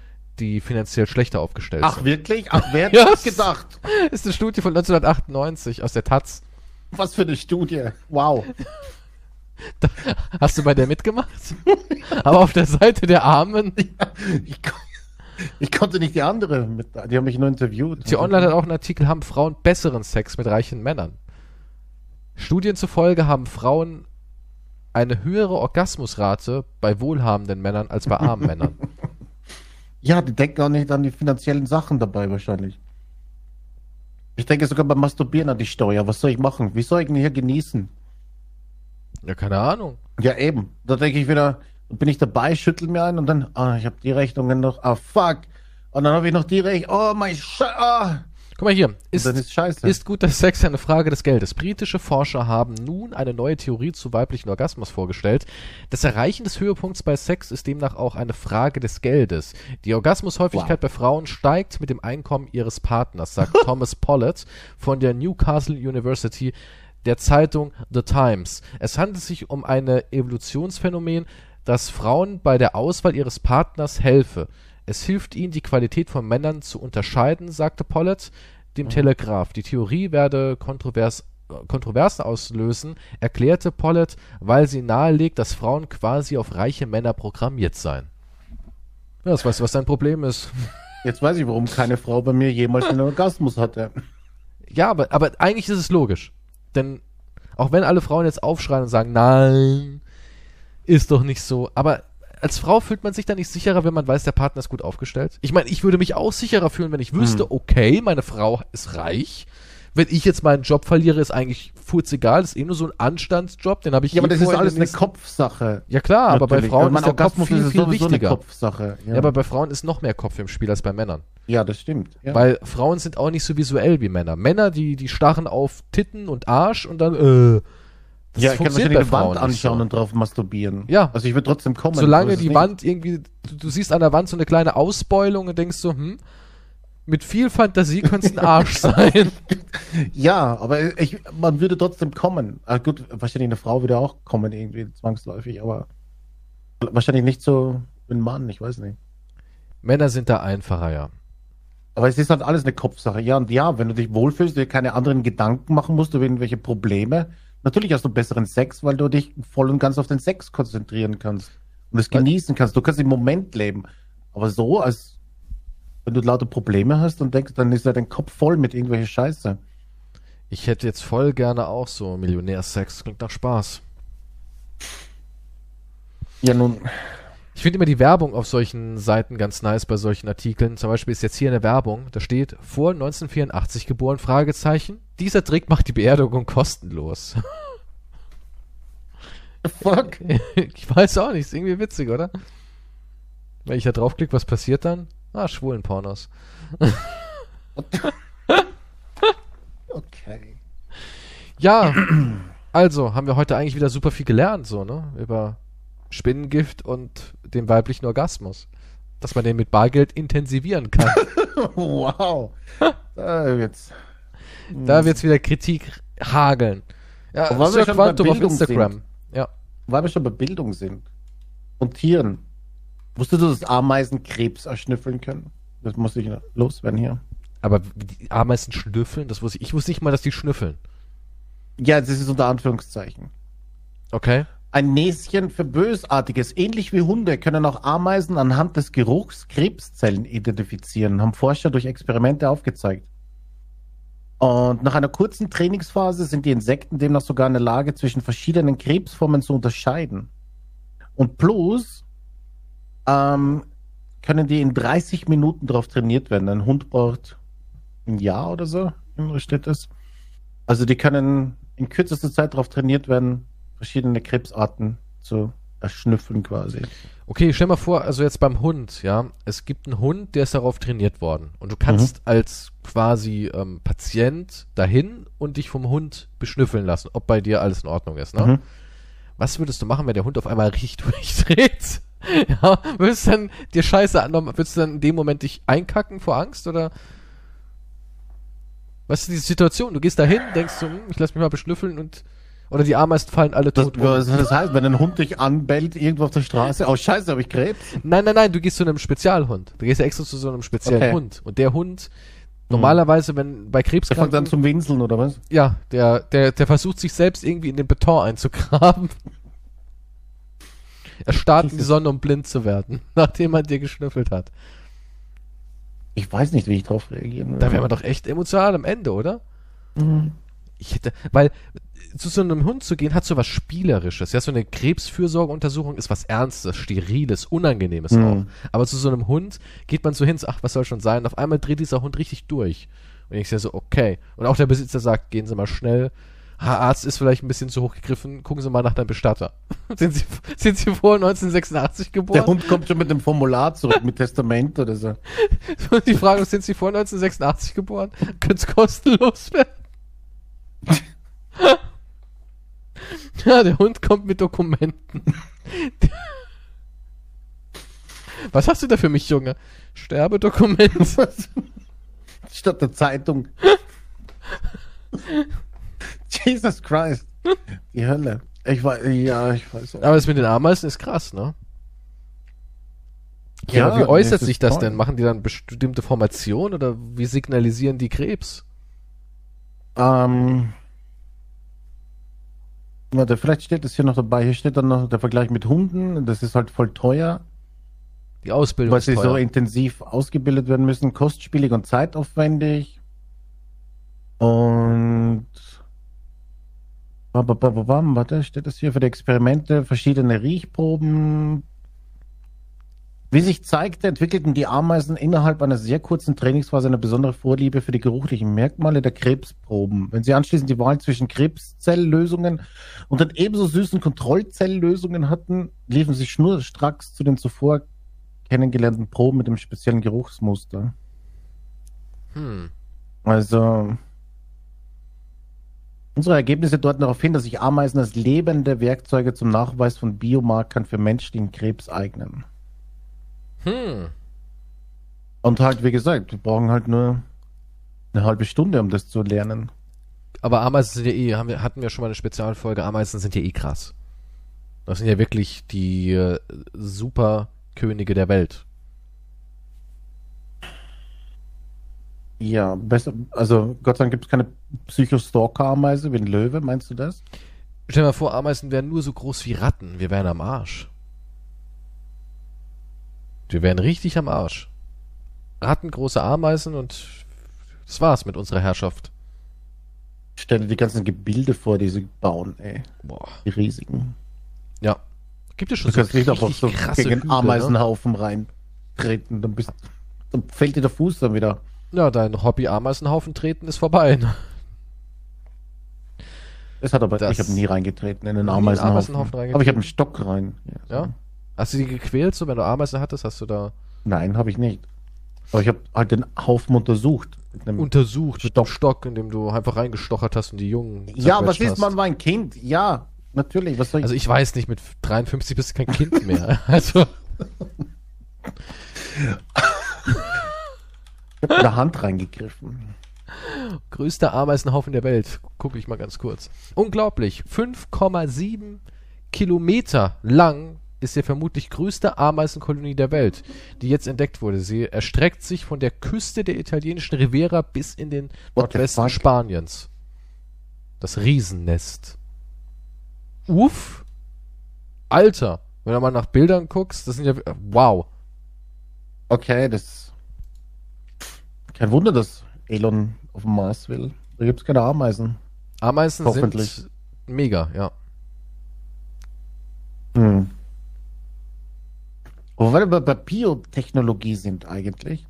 finanziell schlechter aufgestellt Ach sind. wirklich? Ach, wer Ja, hätte das gedacht? ist eine Studie von 1998 aus der Taz. Was für eine Studie. Wow. Hast du bei der mitgemacht? Aber auf der Seite der Armen. Ich, kon- ich konnte nicht die andere mit. Die haben mich nur interviewt. Die Online hat auch einen Artikel, haben Frauen besseren Sex mit reichen Männern. Studien zufolge haben Frauen eine höhere Orgasmusrate bei wohlhabenden Männern als bei armen Männern. Ja, die denken auch nicht an die finanziellen Sachen dabei wahrscheinlich. Ich denke sogar beim Masturbieren an die Steuer. Was soll ich machen? Wie soll ich denn hier genießen? Ja, keine Ahnung. Ja, eben. Da denke ich wieder, bin ich dabei, schüttel mir ein und dann, ah, ich habe die Rechnungen noch, ah, fuck. Und dann habe ich noch die Rechnung, oh mein Scheiße, ah. Guck mal hier. Ist, ist ist guter Sex eine Frage des Geldes? Britische Forscher haben nun eine neue Theorie zu weiblichen Orgasmus vorgestellt. Das Erreichen des Höhepunkts bei Sex ist demnach auch eine Frage des Geldes. Die Orgasmushäufigkeit bei Frauen steigt mit dem Einkommen ihres Partners, sagt Thomas Pollett von der Newcastle University der Zeitung The Times. Es handelt sich um ein Evolutionsphänomen, das Frauen bei der Auswahl ihres Partners helfe. Es hilft ihnen, die Qualität von Männern zu unterscheiden, sagte Pollett dem Telegraph. Die Theorie werde kontrovers, Kontroversen auslösen, erklärte Pollett, weil sie nahelegt, dass Frauen quasi auf reiche Männer programmiert seien. Ja, das weißt du, was dein Problem ist. Jetzt weiß ich, warum keine Frau bei mir jemals einen Orgasmus hatte. Ja, aber, aber eigentlich ist es logisch. Denn auch wenn alle Frauen jetzt aufschreien und sagen, nein, ist doch nicht so, aber als Frau fühlt man sich da nicht sicherer, wenn man weiß, der Partner ist gut aufgestellt. Ich meine, ich würde mich auch sicherer fühlen, wenn ich wüsste, Hm. okay, meine Frau ist reich. Wenn ich jetzt meinen Job verliere, ist eigentlich egal. Das ist eh nur so ein Anstandsjob, den habe ich Ja, aber eh das ist alles in eine Kopfsache. Ja klar, aber bei Natürlich. Frauen mein ist der Kopf Orgasmus viel, ist viel sowieso wichtiger. Kopfsache. Ja, Ja, aber bei Frauen ist noch mehr Kopf im Spiel als bei Männern. ja das stimmt. Ja. Weil Frauen sind auch nicht so visuell wie Männer. Männer, die, die starren auf Titten und Arsch und dann, äh. Das ja, ich kann wahrscheinlich eine Wand anschauen so. und drauf masturbieren. Ja. Also ich würde trotzdem kommen. Solange die. Wand irgendwie, du, du siehst an der Wand so eine kleine Ausbeulung und denkst so, hm, mit viel Fantasie könnte es ein Arsch sein. Ja, aber ich, man würde trotzdem kommen. Ah, gut, wahrscheinlich eine Frau würde auch kommen, irgendwie zwangsläufig, aber wahrscheinlich nicht so ein Mann, ich weiß nicht. Männer sind da einfacher, ja. Aber es ist halt alles eine Kopfsache. Ja, und ja, wenn du dich wohlfühlst, dir keine anderen Gedanken machen musst über irgendwelche Probleme, natürlich hast du besseren Sex, weil du dich voll und ganz auf den Sex konzentrieren kannst und es genießen kannst. Du kannst im Moment leben. Aber so, als wenn du lauter Probleme hast und denkst, dann ist ja dein Kopf voll mit irgendwelcher Scheiße. Ich hätte jetzt voll gerne auch so Millionärsex. Klingt nach Spaß. Ja, nun, Ich finde immer die Werbung auf solchen Seiten ganz nice bei solchen Artikeln. Zum Beispiel ist jetzt hier eine Werbung, da steht vor 1984 geboren, Fragezeichen. Dieser Trick macht die Beerdigung kostenlos. fuck. ich weiß auch nicht, ist irgendwie witzig, oder? Wenn ich da draufklicke, was passiert dann? Ah, schwulen Pornos. Okay. Ja, also haben wir heute eigentlich wieder super viel gelernt, so, ne? Über Spinnengift und den weiblichen Orgasmus. Dass man den mit Bargeld intensivieren kann. Wow. Da jetzt. da wird's wieder Kritik hageln. Ja, weil wir schon bei Quantum auf Bildung Instagram. sind. Ja. Weil wir schon bei Bildung sind. Und Tieren. Wusstest du, dass Ameisen Krebs erschnüffeln können? Das muss ich loswerden hier. Aber die Ameisen schnüffeln, das wusste ich. Ich wusste nicht mal, dass die schnüffeln. Ja, das ist unter Anführungszeichen. Okay. Ein Näschen für Bösartiges. Ähnlich wie Hunde können auch Ameisen anhand des Geruchs Krebszellen identifizieren, haben Forscher durch Experimente aufgezeigt. Und nach einer kurzen Trainingsphase sind die Insekten demnach sogar in der Lage, zwischen verschiedenen Krebsformen zu unterscheiden. Und plus ähm, können die in 30 Minuten darauf trainiert werden. Ein Hund braucht ein Jahr oder so, steht das. Also die können in kürzester Zeit darauf trainiert werden, verschiedene Krebsarten zu erschnüffeln quasi. Okay, stell mal vor, also jetzt beim Hund, ja, es gibt einen Hund, der ist darauf trainiert worden. Und du kannst als quasi ähm, Patient dahin und dich vom Hund beschnüffeln lassen, ob bei dir alles in Ordnung ist, ne? Mhm. Was würdest du machen, wenn der Hund auf einmal richtig durchdreht? ja, würdest du dann dir Scheiße annehmen, würdest du dann in dem Moment dich einkacken vor Angst oder? Was ist diese Situation? Du gehst dahin, denkst so, hm, ich lass mich mal beschnüffeln und Oder die Ameisen fallen alle Das, tot um. was das heißt, wenn ein Hund dich anbellt irgendwo auf der Straße, oh scheiße, habe ich Krebs. Nein, nein, nein, du gehst zu einem Spezialhund. Du gehst ja extra zu so einem speziellen Okay. Hund. Und der Hund, normalerweise, wenn bei Der fängt an zum Winseln, oder was? ja, der, der, der versucht sich selbst irgendwie in den Beton einzugraben. Er starrt in die. Sonne, um blind zu werden, nachdem man dir geschnüffelt hat. Ich weiß nicht, wie ich drauf reagieren würde. Da wäre man doch echt emotional am Ende, oder? Ich hätte, weil zu so einem Hund zu gehen hat so was Spielerisches. Ja, so eine Krebsfürsorgeuntersuchung ist was Ernstes, Steriles, Unangenehmes Mhm. auch. Aber zu so einem Hund geht man so hin, ach, was soll schon sein? Auf einmal dreht dieser Hund richtig durch. Und ich sehe so, okay. Und auch der Besitzer sagt, gehen Sie mal schnell. Ha, Arzt ist vielleicht ein bisschen zu hoch gegriffen. Gucken Sie mal nach deinem Bestatter. sind, Sie, sind Sie vor 1986 geboren? Der Hund kommt schon mit dem Formular zurück, mit Testament oder so. Und die Frage ist, sind Sie vor 1986 geboren? Könnte es kostenlos werden? ja, der Hund kommt mit Dokumenten. Was hast du da für mich, Junge? Sterbedokument. Statt der Zeitung. Jesus Christ. Die Hölle. Ich weiß, ja, ich weiß. auch. Aber das mit den Ameisen ist krass, ne? Ja, Ja, wie äußert sich das toll. denn? Machen die dann bestimmte Formationen oder wie signalisieren die Krebs? Ähm, warte, vielleicht steht es hier noch dabei. Hier steht dann noch der Vergleich mit Hunden. Das ist halt voll teuer, Die Ausbildung weil sie so intensiv ausgebildet werden müssen, kostspielig und zeitaufwendig. Und warte, steht das hier für die Experimente, verschiedene Riechproben. Wie sich zeigte, entwickelten die Ameisen innerhalb einer sehr kurzen Trainingsphase eine besondere Vorliebe für die geruchlichen Merkmale der Krebsproben. Wenn sie anschließend die Wahl zwischen Krebszelllösungen und den ebenso süßen Kontrollzelllösungen hatten, liefen sie schnurstracks zu den zuvor kennengelernten Proben mit dem speziellen Geruchsmuster. Hm. Also unsere Ergebnisse deuten darauf hin, dass sich Ameisen als lebende Werkzeuge zum Nachweis von Biomarkern für menschlichen Krebs eignen. Hm. Und halt, wie gesagt, wir brauchen halt nur eine halbe Stunde, um das zu lernen. Aber Ameisen sind ja eh, haben wir, hatten wir schon mal eine Spezialfolge, Ameisen sind ja eh krass. Das sind ja wirklich die äh, Superkönige der Welt. Ja, besser, also Gott sei Dank gibt es keine Psychostalker-Ameise wie ein Löwe, meinst du das? Stell dir mal vor, Ameisen wären nur so groß wie Ratten. Wir wären am Arsch. Wir wären richtig am Arsch. Ratten, große Ameisen und das war's mit unserer Herrschaft. Stell dir die ganzen Gebilde vor, die sie bauen, ey. Boah. Die riesigen. Ja. Gibt es schon Du kannst nicht einfach richtig so krasse gegen einen Hügel, ne? Ameisenhaufen reintreten, dann, bist, dann fällt dir der Fuß dann wieder. Ja, dein Hobby Ameisenhaufen treten ist vorbei. Ne? Das hat aber, Das- ich habe nie reingetreten in den Ameisenhaufen. Ameisenhaufen aber ich habe einen Stock rein. Ja. Ja? Hast du die gequält, so wenn du Ameisen hattest, hast du da Nein, habe ich nicht. Aber ich habe halt den Haufen untersucht. Untersucht mit dem Stock. Stock, in dem du einfach reingestochert hast und die Jungen ja, was zerquetscht ist, hast. man war ein Kind. Ja, natürlich. Ich? Also ich weiß nicht, mit 53 bist du kein Kind mehr. Also ich habe mit der Hand reingegriffen. größter Ameisenhaufen der Welt. Gucke ich mal ganz kurz. Unglaublich. 5,7 Kilometer lang ist der vermutlich größte Ameisenkolonie der Welt, die jetzt entdeckt wurde. Sie erstreckt sich von der Küste der italienischen Riviera bis in den What Nordwesten? Spaniens. Das Riesennest. Uff. Alter. Wenn du mal nach Bildern guckst, das sind ja, wow. Okay, das. Kein Wunder, dass Elon auf dem Mars will. Da gibt es keine Ameisen. Ameisen sind mega, ja. Hm. Weil wir bei Biotechnologie sind eigentlich.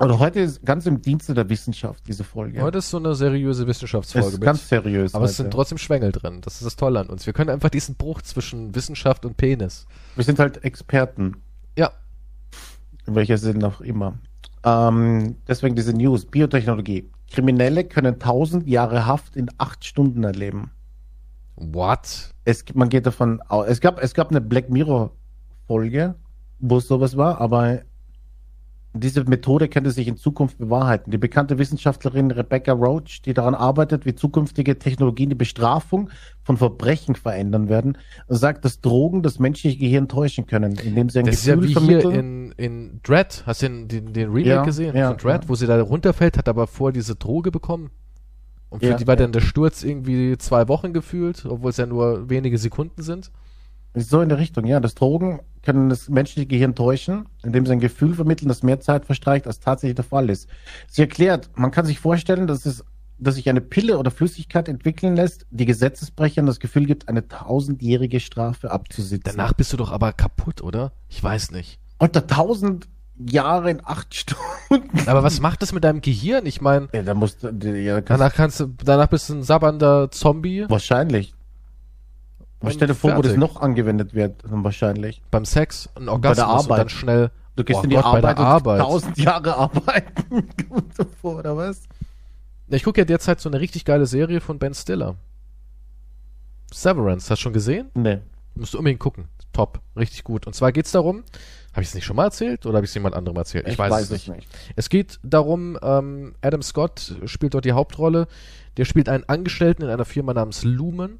Oder heute ist ganz im Dienste der Wissenschaft, diese Folge. Heute ist so eine seriöse Wissenschaftsfolge. ist ganz seriös. aber es heute. sind trotzdem Schwängel drin. Das ist das Tolle an uns. Wir können einfach diesen Bruch zwischen Wissenschaft und Penis. wir sind halt Experten, Ja. in welcher Sinn auch immer. Ähm, deswegen diese News. Biotechnologie. Kriminelle können 1000 Jahre Haft in 8 Stunden erleben. What? Es, man geht davon aus, es gab, es gab eine Black Mirror Folge, wo es sowas war, aber diese Methode könnte sich in Zukunft bewahrheiten. Die bekannte Wissenschaftlerin Rebecca Roach, die daran arbeitet, wie zukünftige Technologien die Bestrafung von Verbrechen verändern werden, sagt, dass Drogen das menschliche Gehirn täuschen können, indem sie ein das Gefühl ist ja wie vermitteln. hier in, in Dread. Hast du den, den, den Remake Ja, gesehen ja, von Dread, ja. wo sie da runterfällt, hat aber vorher diese Droge bekommen? Und für Ja, die war dann der Sturz irgendwie zwei Wochen gefühlt, obwohl es ja nur wenige Sekunden sind. So in der Richtung, ja. Das Drogen können das menschliche Gehirn täuschen, indem sie ein Gefühl vermitteln, das mehr Zeit verstreicht, als tatsächlich der Fall ist. Sie erklärt, man kann sich vorstellen, dass es dass sich eine Pille oder Flüssigkeit entwickeln lässt, die Gesetzesbrechern das Gefühl gibt, eine tausendjährige Strafe abzusitzen. Danach bist du doch aber kaputt, oder? Ich weiß nicht. Unter tausend Jahre in acht Stunden. Aber was macht das mit deinem Gehirn? Ich meine, Ja, da musst ja, kannst danach kannst du, danach bist du ein sabbernder Zombie wahrscheinlich. Aber Und stell dir vor, wo das fertig. noch angewendet wird, dann wahrscheinlich. beim Sex, ein Orgasmus der und dann Arbeit. schnell. Du gehst Oh in die Gott, bei Arbeit der und Arbeit. tausend Jahre arbeiten. Vor, oder was? Ich gucke ja derzeit so eine richtig geile Serie von Ben Stiller. Severance, hast du schon gesehen? Nee. Musst du unbedingt gucken. Top, richtig gut. Und zwar geht's darum, habe ich es nicht schon mal erzählt oder habe ich es jemand anderem erzählt? Ich, weiß, es nicht. Es geht darum, ähm, Adam Scott spielt dort die Hauptrolle. Der spielt einen Angestellten in einer Firma namens Lumen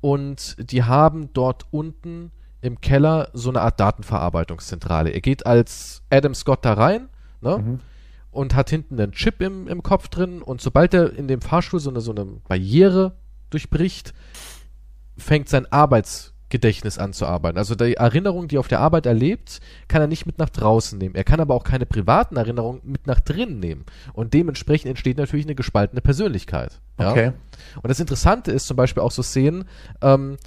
und die haben dort unten im Keller so eine Art Datenverarbeitungszentrale. Er geht als Adam Scott da rein ne, Mhm. und hat hinten einen Chip im, im Kopf drin und sobald er in dem Fahrstuhl so eine, so eine Barriere durchbricht, fängt sein Arbeitsgedächtnis an zu arbeiten. Also die Erinnerung, die er auf der Arbeit erlebt, kann er nicht mit nach draußen nehmen. Er kann aber auch keine privaten Erinnerungen mit nach drinnen nehmen. Und dementsprechend entsteht natürlich eine gespaltene Persönlichkeit. Ja? Okay. Und das Interessante ist zum Beispiel auch so Szenen, ähm,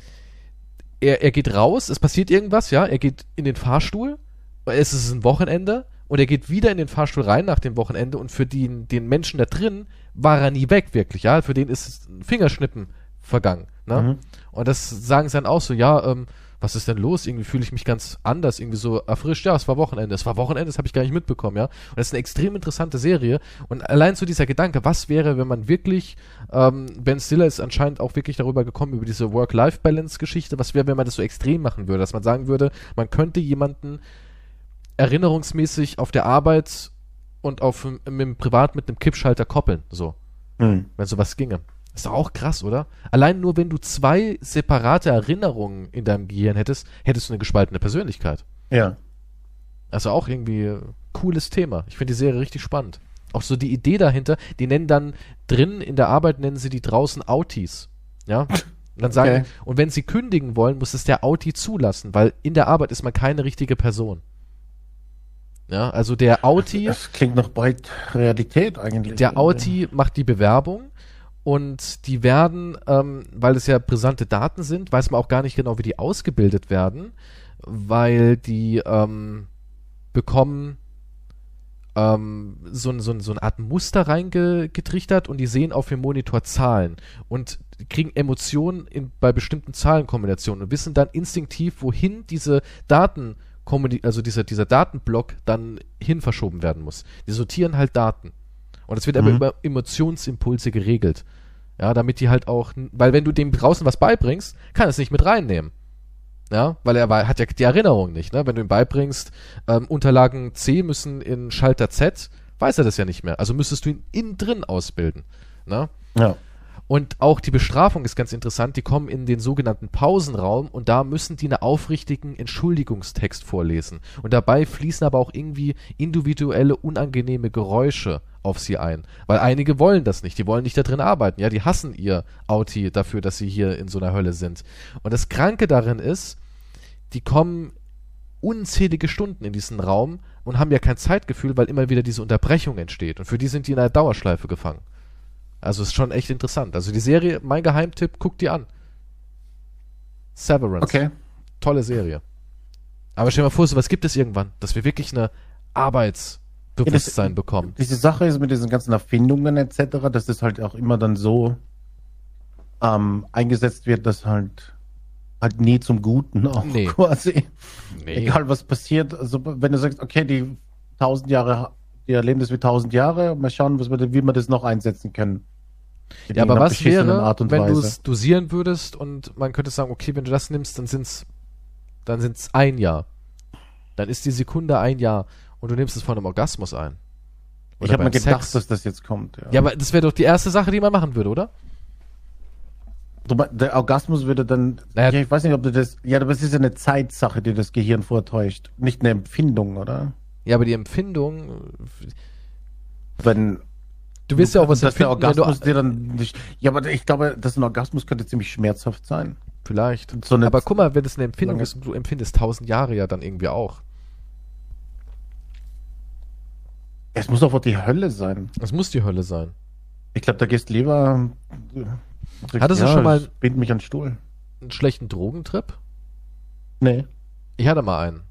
er, er geht raus, es passiert irgendwas, ja, er geht in den Fahrstuhl, es ist ein Wochenende und er geht wieder in den Fahrstuhl rein nach dem Wochenende und für den, den Menschen da drin war er nie weg, wirklich, ja, für den ist ein Fingerschnippen vergangen, ne? Mhm. Und das sagen sie dann auch so, ja, ähm, was ist denn los? Irgendwie fühle ich mich ganz anders, irgendwie so erfrischt. Ja, es war Wochenende. Es war Wochenende, das habe ich gar nicht mitbekommen, ja. Und das ist eine extrem interessante Serie. Und allein so dieser Gedanke, was wäre, wenn man wirklich, ähm, Ben Stiller ist anscheinend auch wirklich darüber gekommen, über diese Work-Life-Balance-Geschichte, was wäre, wenn man das so extrem machen würde, dass man sagen würde, man könnte jemanden erinnerungsmäßig auf der Arbeit und auf mit dem Privat mit einem Kippschalter koppeln, so Mhm. wenn sowas ginge. Ist doch auch krass, oder? Allein nur, wenn du zwei separate Erinnerungen in deinem Gehirn hättest, hättest du eine gespaltene Persönlichkeit. Ja. Also auch irgendwie äh, cooles Thema. Ich finde die Serie richtig spannend. Auch so die Idee dahinter, die nennen dann drin in der Arbeit nennen sie die draußen Autis. Ja? Und dann sagen, Okay. und wenn sie kündigen wollen, muss es der Auti zulassen, weil in der Arbeit ist man keine richtige Person. Ja, also der Auti. Das klingt noch bald Realität eigentlich. Der Auti macht die Bewerbung und die werden, ähm, weil es ja brisante Daten sind, weiß man auch gar nicht genau, wie die ausgebildet werden, weil die ähm, bekommen ähm, so, so, so eine Art Muster reingetrichtert und die sehen auf dem Monitor Zahlen und kriegen Emotionen in, bei bestimmten Zahlenkombinationen und wissen dann instinktiv, wohin diese Daten also dieser, dieser Datenblock dann hin verschoben werden muss. Die sortieren halt Daten. Und es wird aber Mhm. über Emotionsimpulse geregelt. Ja, damit die halt auch, weil wenn du dem draußen was beibringst, kann er es nicht mit reinnehmen. Ja, weil er hat ja die Erinnerung nicht, ne? Wenn du ihm beibringst, ähm, Unterlagen C müssen in Schalter Z, weiß er das ja nicht mehr. Also müsstest du ihn innen drin ausbilden. Ne? Ja. Und auch die Bestrafung ist ganz interessant. Die kommen in den sogenannten Pausenraum und da müssen die einen aufrichtigen Entschuldigungstext vorlesen. Und dabei fließen aber auch irgendwie individuelle, unangenehme Geräusche auf sie ein. Weil einige wollen das nicht. Die wollen nicht da drin arbeiten. Ja, die hassen ihr Auti dafür, dass sie hier in so einer Hölle sind. Und das Kranke darin ist, die kommen unzählige Stunden in diesen Raum und haben ja kein Zeitgefühl, weil immer wieder diese Unterbrechung entsteht. Und für die sind die in einer Dauerschleife gefangen. Also ist schon echt interessant. Also die Serie, mein Geheimtipp, guckt die an. Severance. Okay. Tolle Serie. Aber stell dir mal vor, sowas gibt es irgendwann, dass wir wirklich eine Arbeitsbewusstsein Ja, das- bekommen. Diese Sache ist mit diesen ganzen Erfindungen etc., dass das halt auch immer dann so ähm, eingesetzt wird, dass halt halt nie zum Guten auch Nee. quasi. Nee. Egal was passiert. Also wenn du sagst, okay, die tausend Jahre, die erleben das wie tausend Jahre, mal schauen, was wir, wie wir das noch einsetzen können. Ja, aber was wäre, Art und wenn du es dosieren würdest und man könnte sagen, okay, wenn du das nimmst, dann sind's, dann sind's ein Jahr. Dann ist die Sekunde ein Jahr. Und du nimmst es von einem Orgasmus ein. ich Oder habe mir beim gedacht, Sex. dass das jetzt kommt. Ja. Ja, aber das wäre doch die erste Sache, die man machen würde, oder? Du Der Orgasmus würde dann. Naja- ja, ich weiß nicht, ob du das. Ja, aber es ist ja eine Zeitsache, die das Gehirn vortäuscht. Nicht eine Empfindung, oder? Ja, aber die Empfindung, Wenn. du wirst ja auch was dass der empfinden, du, Orgasmus dir dann nicht. Ja, aber ich glaube, dass ein Orgasmus könnte ziemlich schmerzhaft sein. vielleicht. So aber guck mal, wenn es eine Empfindung ist und du empfindest tausend Jahre ja dann irgendwie auch. Es muss doch wohl die Hölle sein. Das muss die Hölle sein. Ich glaube, da gehst lieber. Hattest du schon mal- Bind mich an den Stuhl. Einen schlechten Drogentrip? Nee. Ich hatte mal einen.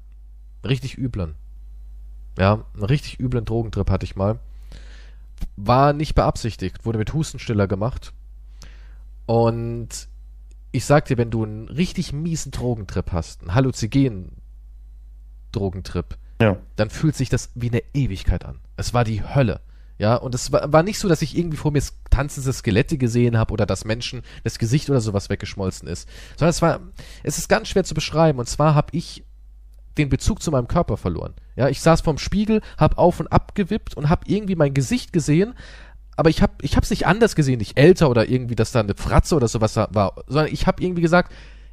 Richtig üblen. Ja, einen richtig üblen Drogentrip hatte ich mal. War nicht beabsichtigt, wurde mit Hustenstiller gemacht. Und ich sag dir, wenn du einen richtig miesen Drogentrip hast, einen halluzigenen Drogentrip, Ja. dann fühlt sich das wie eine Ewigkeit an. Es war die Hölle. Ja, und es war, war nicht so, dass ich irgendwie vor mir tanzende Skelette gesehen habe oder dass Menschen das Gesicht oder sowas weggeschmolzen ist. Sondern es war, es ist ganz schwer zu beschreiben. Und zwar habe ich den Bezug zu meinem Körper verloren. Ja, ich saß vorm Spiegel, habe auf und ab gewippt und habe irgendwie mein Gesicht gesehen, aber ich habe ich hab's nicht anders gesehen, nicht älter oder irgendwie, dass da eine Fratze oder sowas war, sondern ich habe irgendwie gesagt,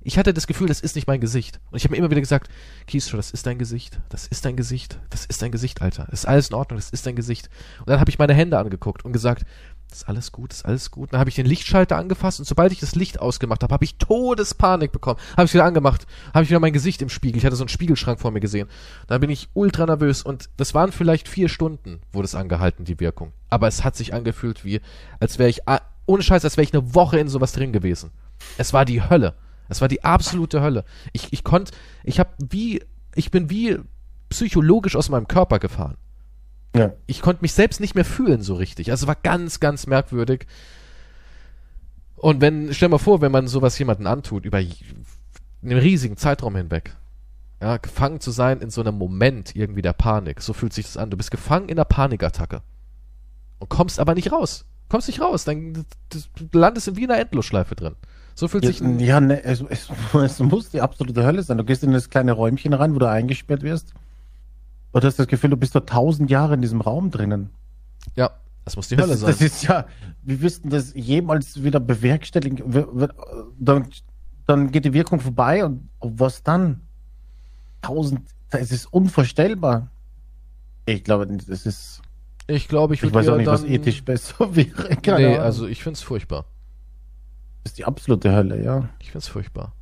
ich hatte das Gefühl, das ist nicht mein Gesicht. Und ich habe mir immer wieder gesagt, Kiescho, das ist dein Gesicht, das ist dein Gesicht, das ist dein Gesicht, Alter. Das ist alles in Ordnung, das ist dein Gesicht. Und dann habe ich meine Hände angeguckt und gesagt, das ist alles gut, das ist alles gut. Dann habe ich den Lichtschalter angefasst und sobald ich das Licht ausgemacht habe, habe ich Todespanik bekommen. Habe ich wieder angemacht, habe ich wieder mein Gesicht im Spiegel. Ich hatte so einen Spiegelschrank vor mir gesehen. Dann bin ich ultra nervös und das waren vielleicht vier Stunden, wurde es angehalten, die Wirkung. Aber es hat sich angefühlt wie, als wäre ich, ah, ohne Scheiß, als wäre ich eine Woche in sowas drin gewesen. Es war die Hölle. Es war die absolute Hölle. Ich, ich konnte, ich habe wie, ich bin wie psychologisch aus meinem Körper gefahren Ja. ich konnte mich selbst nicht mehr fühlen so richtig. Also es war ganz, ganz merkwürdig. Und wenn, stell mal vor, wenn man sowas jemanden antut, über einen riesigen Zeitraum hinweg, ja, gefangen zu sein in so einem Moment irgendwie der Panik, so fühlt sich das an. Du bist gefangen in einer Panikattacke und kommst aber nicht raus. Kommst nicht raus, dann landest in wie einer Endlosschleife drin. So fühlt sich Ja, ne, es, es, es muss die absolute Hölle sein. Du gehst in das kleine Räumchen rein, wo du eingesperrt wirst. Und du hast das Gefühl, du bist da tausend Jahre in diesem Raum drinnen. ja, das muss die Hölle Das, sein. das ist ja, wie wirst du das jemals wieder bewerkstelligen? Wir- wir- Dann, dann geht die Wirkung vorbei und was dann? Tausend, es ist unvorstellbar. Ich glaube, das ist, ich glaube, ich ich weiß auch nicht, was ethisch besser wäre. Keine Nee, Ahnung. also ich find's furchtbar. Ist die absolute Hölle, ja. Ich find's furchtbar.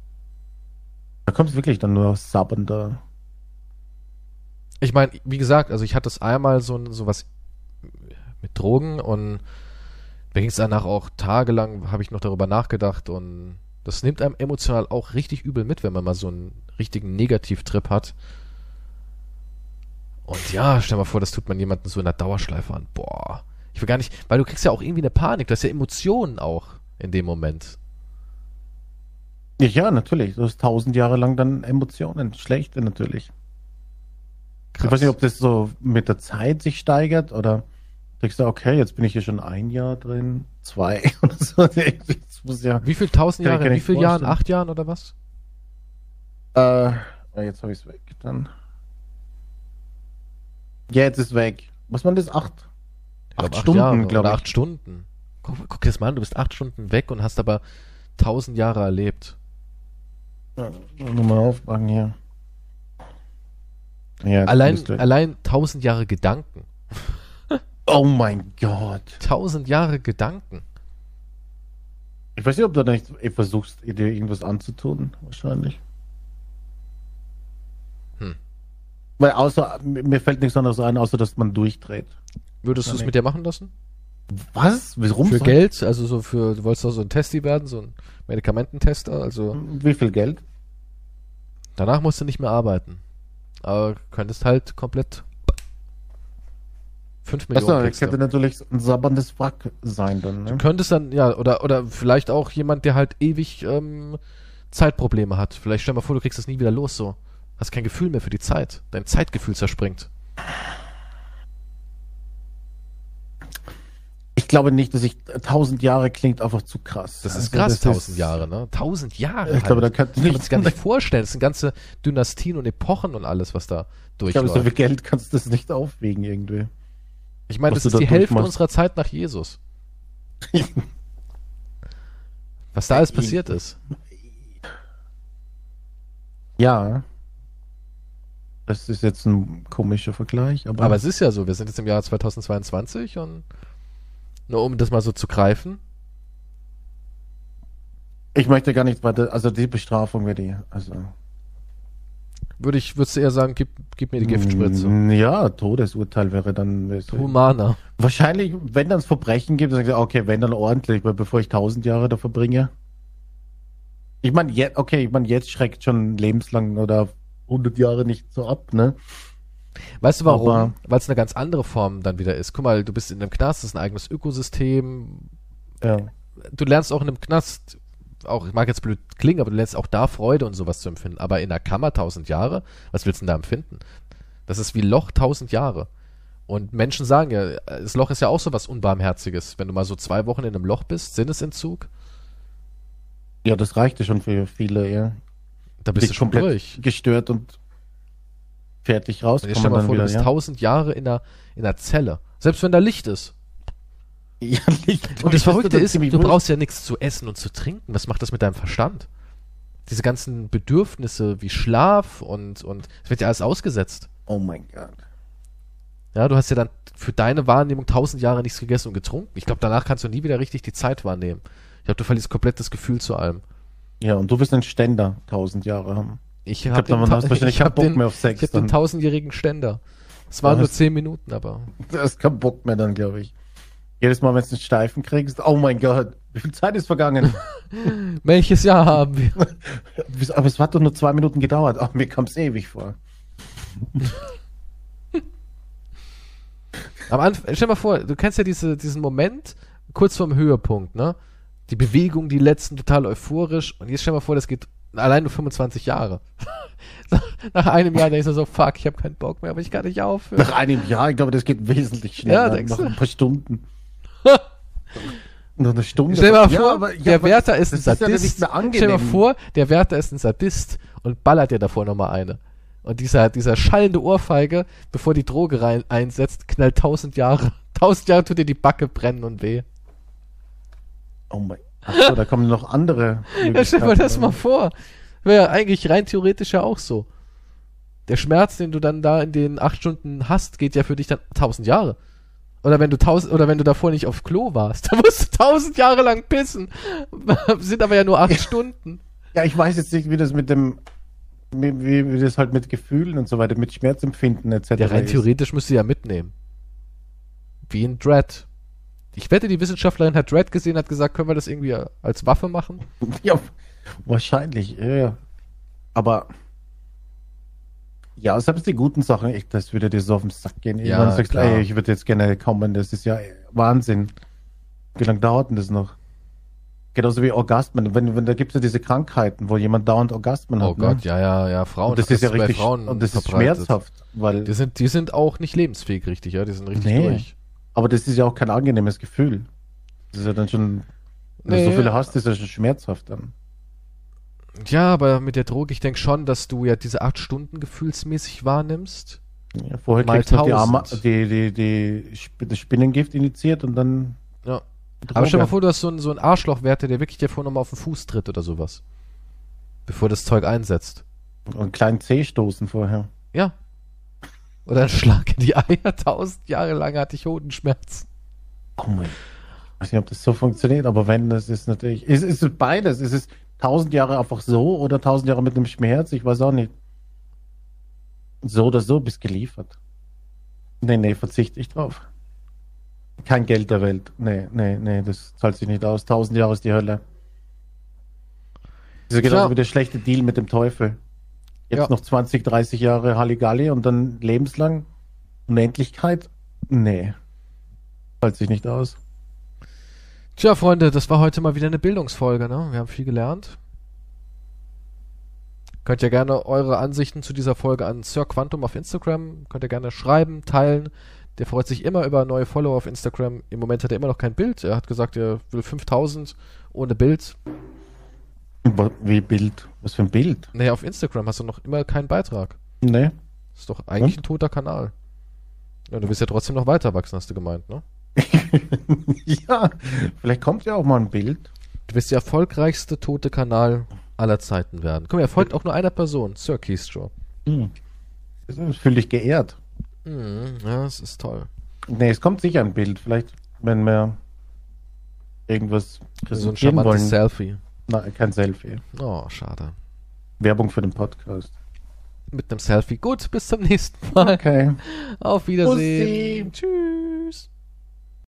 Da kommt es wirklich dann nur sabbender. Ich meine, wie gesagt, also ich hatte es einmal so, so was mit Drogen und mir ging es danach auch tagelang, habe ich noch darüber nachgedacht und das nimmt einem emotional auch richtig übel mit, wenn man mal so einen richtigen Negativtrip hat. Und ja, stell mal vor, das tut man jemanden so in der Dauerschleife an. Boah. Ich will gar nicht, weil du kriegst ja auch irgendwie eine Panik, du hast ja Emotionen auch in dem Moment. Ja, natürlich. Du hast tausend Jahre lang dann Emotionen. Schlechte natürlich. Ich weiß nicht, ob das so mit der Zeit sich steigert oder denkst du, okay, jetzt bin ich hier schon ein Jahr drin, zwei oder so. Ja. Wie viel tausend Jahre, wie vielen Jahren? Acht Jahren oder was? Äh, jetzt habe ich es weg. Dann. Ja, jetzt ist weg. Was man das? Acht? Ich glaub, Acht Stunden, Jahre glaub oder ich. Acht Stunden. Guck, guck dir das mal an, du bist acht Stunden weg und hast aber tausend Jahre erlebt. Ja, nur mal aufmachen hier. Ja, Allein, allein tausend Jahre Gedanken. oh mein Gott. Tausend Jahre Gedanken. Ich weiß nicht, ob du da nicht eh versuchst, dir irgendwas anzutun. Wahrscheinlich. Hm. Weil außer, mir fällt nichts anderes ein, außer dass man durchdreht. Würdest du es mit dir machen lassen? Was? Warum? Für Geld? Also so für, du wolltest doch so ein Testi werden, so ein Medikamententester, also Wie viel Geld? danach musst du nicht mehr arbeiten. Aber könntest halt komplett fünf Millionen Achso, du. könnte natürlich ein sabberndes Wrack sein dann, ne? Du könntest dann, ja, oder, oder vielleicht auch jemand, der halt ewig ähm, Zeitprobleme hat. Vielleicht stell mal vor, du kriegst das nie wieder los so. Hast kein Gefühl mehr für die Zeit. Dein Zeitgefühl zerspringt. Ich ich glaube nicht, dass ich tausend Jahre klingt einfach zu krass. Das ist Also krass, das tausend ist- Jahre, ne? Tausend Jahre. Ich glaube, da halt. kann kann man sich gar nicht vorstellen. Das sind ganze Dynastien und Epochen und alles, was da Ich glaube, so durchläuft. viel Geld kannst du das nicht aufwiegen irgendwie. Ich meine, das ist die da Hälfte durchmachst. unserer Zeit nach Jesus. Was da alles passiert ist. Ja. Das ist jetzt ein komischer Vergleich, aber, Aber es ist ja so, wir sind jetzt im Jahr 2022 und nur um das mal so zu greifen. ich möchte gar nicht weiter, also die Bestrafung wäre die, also. Würde ich, würdest du eher sagen, gib, gib mir die Giftspritze. Mm, Ja, Todesurteil wäre dann. Humaner. Wahrscheinlich, wenn dann es Verbrechen gibt, dann sagt er, okay, wenn dann ordentlich, weil bevor ich tausend Jahre da verbringe. Ich meine, jetzt, okay, ich meine, jetzt schreckt schon lebenslang oder 100 Jahre nicht so ab, ne? Weißt du warum? Weil es eine ganz andere Form dann wieder ist. Guck mal, du bist in einem Knast, das ist ein eigenes Ökosystem. Ja. Du lernst auch in einem Knast, auch, ich mag jetzt blöd klingen, aber du lernst auch da Freude und sowas zu empfinden. Aber in einer Kammer tausend Jahre, was willst du denn da empfinden? Das ist wie Loch tausend Jahre. Und Menschen sagen ja, das Loch ist ja auch so was Unbarmherziges. Wenn du mal so zwei Wochen in einem Loch bist, Sinnesentzug, Ja, das reichte schon für viele, ja. da bist du schon komplett durch. gestört und fertig raus. Und jetzt stell mal vor, dann du bist wieder, ja. tausend Jahre in einer, in einer Zelle. Selbst wenn da Licht ist. Ja, Licht. Und das Verrückte ist, du brauchst ja nichts zu essen und zu trinken. Was macht das mit deinem Verstand? Diese ganzen Bedürfnisse wie Schlaf und, und es wird ja alles ausgesetzt. Oh mein Gott. Ja, du hast ja dann für deine Wahrnehmung tausend Jahre nichts gegessen und getrunken. Ich glaube, danach kannst du nie wieder richtig die Zeit wahrnehmen. Ich glaube, du verlierst komplett das Gefühl zu allem. Ja, und du wirst ein Ständer tausend Jahre haben. Ich Ich habe keinen hab Bock den, mehr auf ich hab den tausendjährigen Ständer. Es waren nur zehn Minuten, aber Du hast keinen Bock mehr dann, glaube ich. Jedes Mal, wenn du einen Steifen kriegst, oh mein Gott, wie viel Zeit ist vergangen? welches Jahr haben wir? Aber es hat doch nur zwei Minuten gedauert. Ach, mir kommt es ewig vor. Am Anfang, stell dir mal vor, du kennst ja diese, diesen Moment kurz vorm Höhepunkt, ne? Die Bewegung, die letzten, total euphorisch. Und jetzt stell dir mal vor, das geht allein nur 25 Jahre. Nach einem Jahr denkst du so, fuck, ich habe keinen Bock mehr, aber ich kann nicht aufhören. Nach einem Jahr, ich glaube, das geht wesentlich schneller. Ja, denkst Nach du? ein paar Stunden. Noch eine Stunde. Stell dir mal Ja, vor, aber- ja, der Wärter ist ein das ist ja Sadist. Stell dir mal vor, der Wärter ist ein Sadist und ballert dir davor nochmal eine. Und dieser, dieser schallende Ohrfeige, bevor die Droge rein einsetzt, knallt tausend Jahre. Tausend Jahre tut dir die Backe brennen und weh. Oh mein Achso, da kommen noch andere. Ja, stell dir mal das mal vor. Wäre ja eigentlich rein theoretisch ja auch so. Der Schmerz, den du dann da in den acht Stunden hast, geht ja für dich dann tausend Jahre. Oder wenn du tausend, oder wenn du davor nicht auf Klo warst, dann musst du tausend Jahre lang pissen. Sind aber ja nur acht Stunden. Ja, ich weiß jetzt nicht, wie das mit dem, wie, wie, wie das halt mit Gefühlen und so weiter, mit Schmerzempfinden etc. Ja, rein ist. theoretisch müsst ihr ja mitnehmen. Wie in Dread. Ich wette, die Wissenschaftlerin hat Dread gesehen, hat gesagt, können wir das irgendwie als Waffe machen? Ja, wahrscheinlich, ja, ja. Aber ja, selbst die guten Sachen, ich, das würde dir so auf den Sack gehen. Ja, Irgendwann sagst ey, ich würde jetzt gerne kommen, das ist ja Wahnsinn. Wie lange dauert denn das noch? Genauso wie Orgasmen. Wenn, wenn da gibt es ja diese Krankheiten, wo jemand dauernd Orgasmen Oh hat. Gott, ne? ja, ja, ja, Frauen. Und das ist ja richtig, Frauen und das ist schmerzhaft, weil, Die sind, die sind auch nicht lebensfähig, richtig, ja? Die sind richtig Nee. durch. Aber das ist ja auch kein angenehmes Gefühl. Das ist ja dann schon, wenn du so Nee. viele hast, ist das schon schmerzhaft dann. Ja, aber mit der Droge, ich denke schon, dass du ja diese acht Stunden gefühlsmäßig wahrnimmst. Ja, vorher kriegst du die, Arme, 1000. die, die, die, das Spinnengift initiiert und dann. Ja. die Aber stell dir mal Droge. vor, du hast so einen, so einen Arschlochwärter, der wirklich dir vorher nochmal auf den Fuß tritt oder sowas. Bevor das Zeug einsetzt. Und einen kleinen Zeh stoßen vorher. Ja. Oder ein Schlag in die Eier. Tausend Jahre lang hatte ich Hodenschmerzen. Oh mein. Ich weiß nicht, ob das so funktioniert, aber wenn, das ist natürlich. Ist, ist es beides? Ist es tausend Jahre einfach so oder tausend Jahre mit einem Schmerz? Ich weiß auch nicht. So oder so bist geliefert. Nee, nee, verzichte ich drauf. Kein Geld der Welt. Nee, nee, nee, das zahlt sich nicht aus. Tausend Jahre ist die Hölle. Das ist genauso Tja. wie der schlechte Deal mit dem Teufel. Jetzt Ja. noch 20, 30 Jahre Halligalli und dann lebenslang Unendlichkeit? Nee. Zahlt sich nicht aus. Tja, Freunde, das war heute mal wieder eine Bildungsfolge, ne? Wir haben viel gelernt. Könnt ihr gerne eure Ansichten zu dieser Folge an Sir Quantum auf Instagram, könnt ihr gerne schreiben, teilen. Der freut sich immer über neue Follower auf Instagram. Im Moment hat er immer noch kein Bild. Er hat gesagt, er will 5000 ohne Bild. Wie Bild? Was für ein Bild? Naja, auf Instagram hast du noch immer keinen Beitrag. Nee. Das ist doch eigentlich Und? ein toter Kanal. Ja, du willst ja trotzdem noch weiter wachsen, hast du gemeint, ne? ja, vielleicht kommt ja auch mal ein Bild. Du wirst der erfolgreichste tote Kanal aller Zeiten werden. Mal, er folgt auch nur einer Person, Sir Keystrow. Hm. Ich fühle dich geehrt. Mhm, ja, das ist toll. Nee, es kommt sicher ein Bild. Vielleicht, wenn wir irgendwas So ein präsentieren charmantes wollen. Selfie. Nein, kein Selfie. Oh, schade. Werbung für den Podcast. Mit einem Selfie. Gut, bis zum nächsten Mal. Okay. Auf Wiedersehen. Tschüss.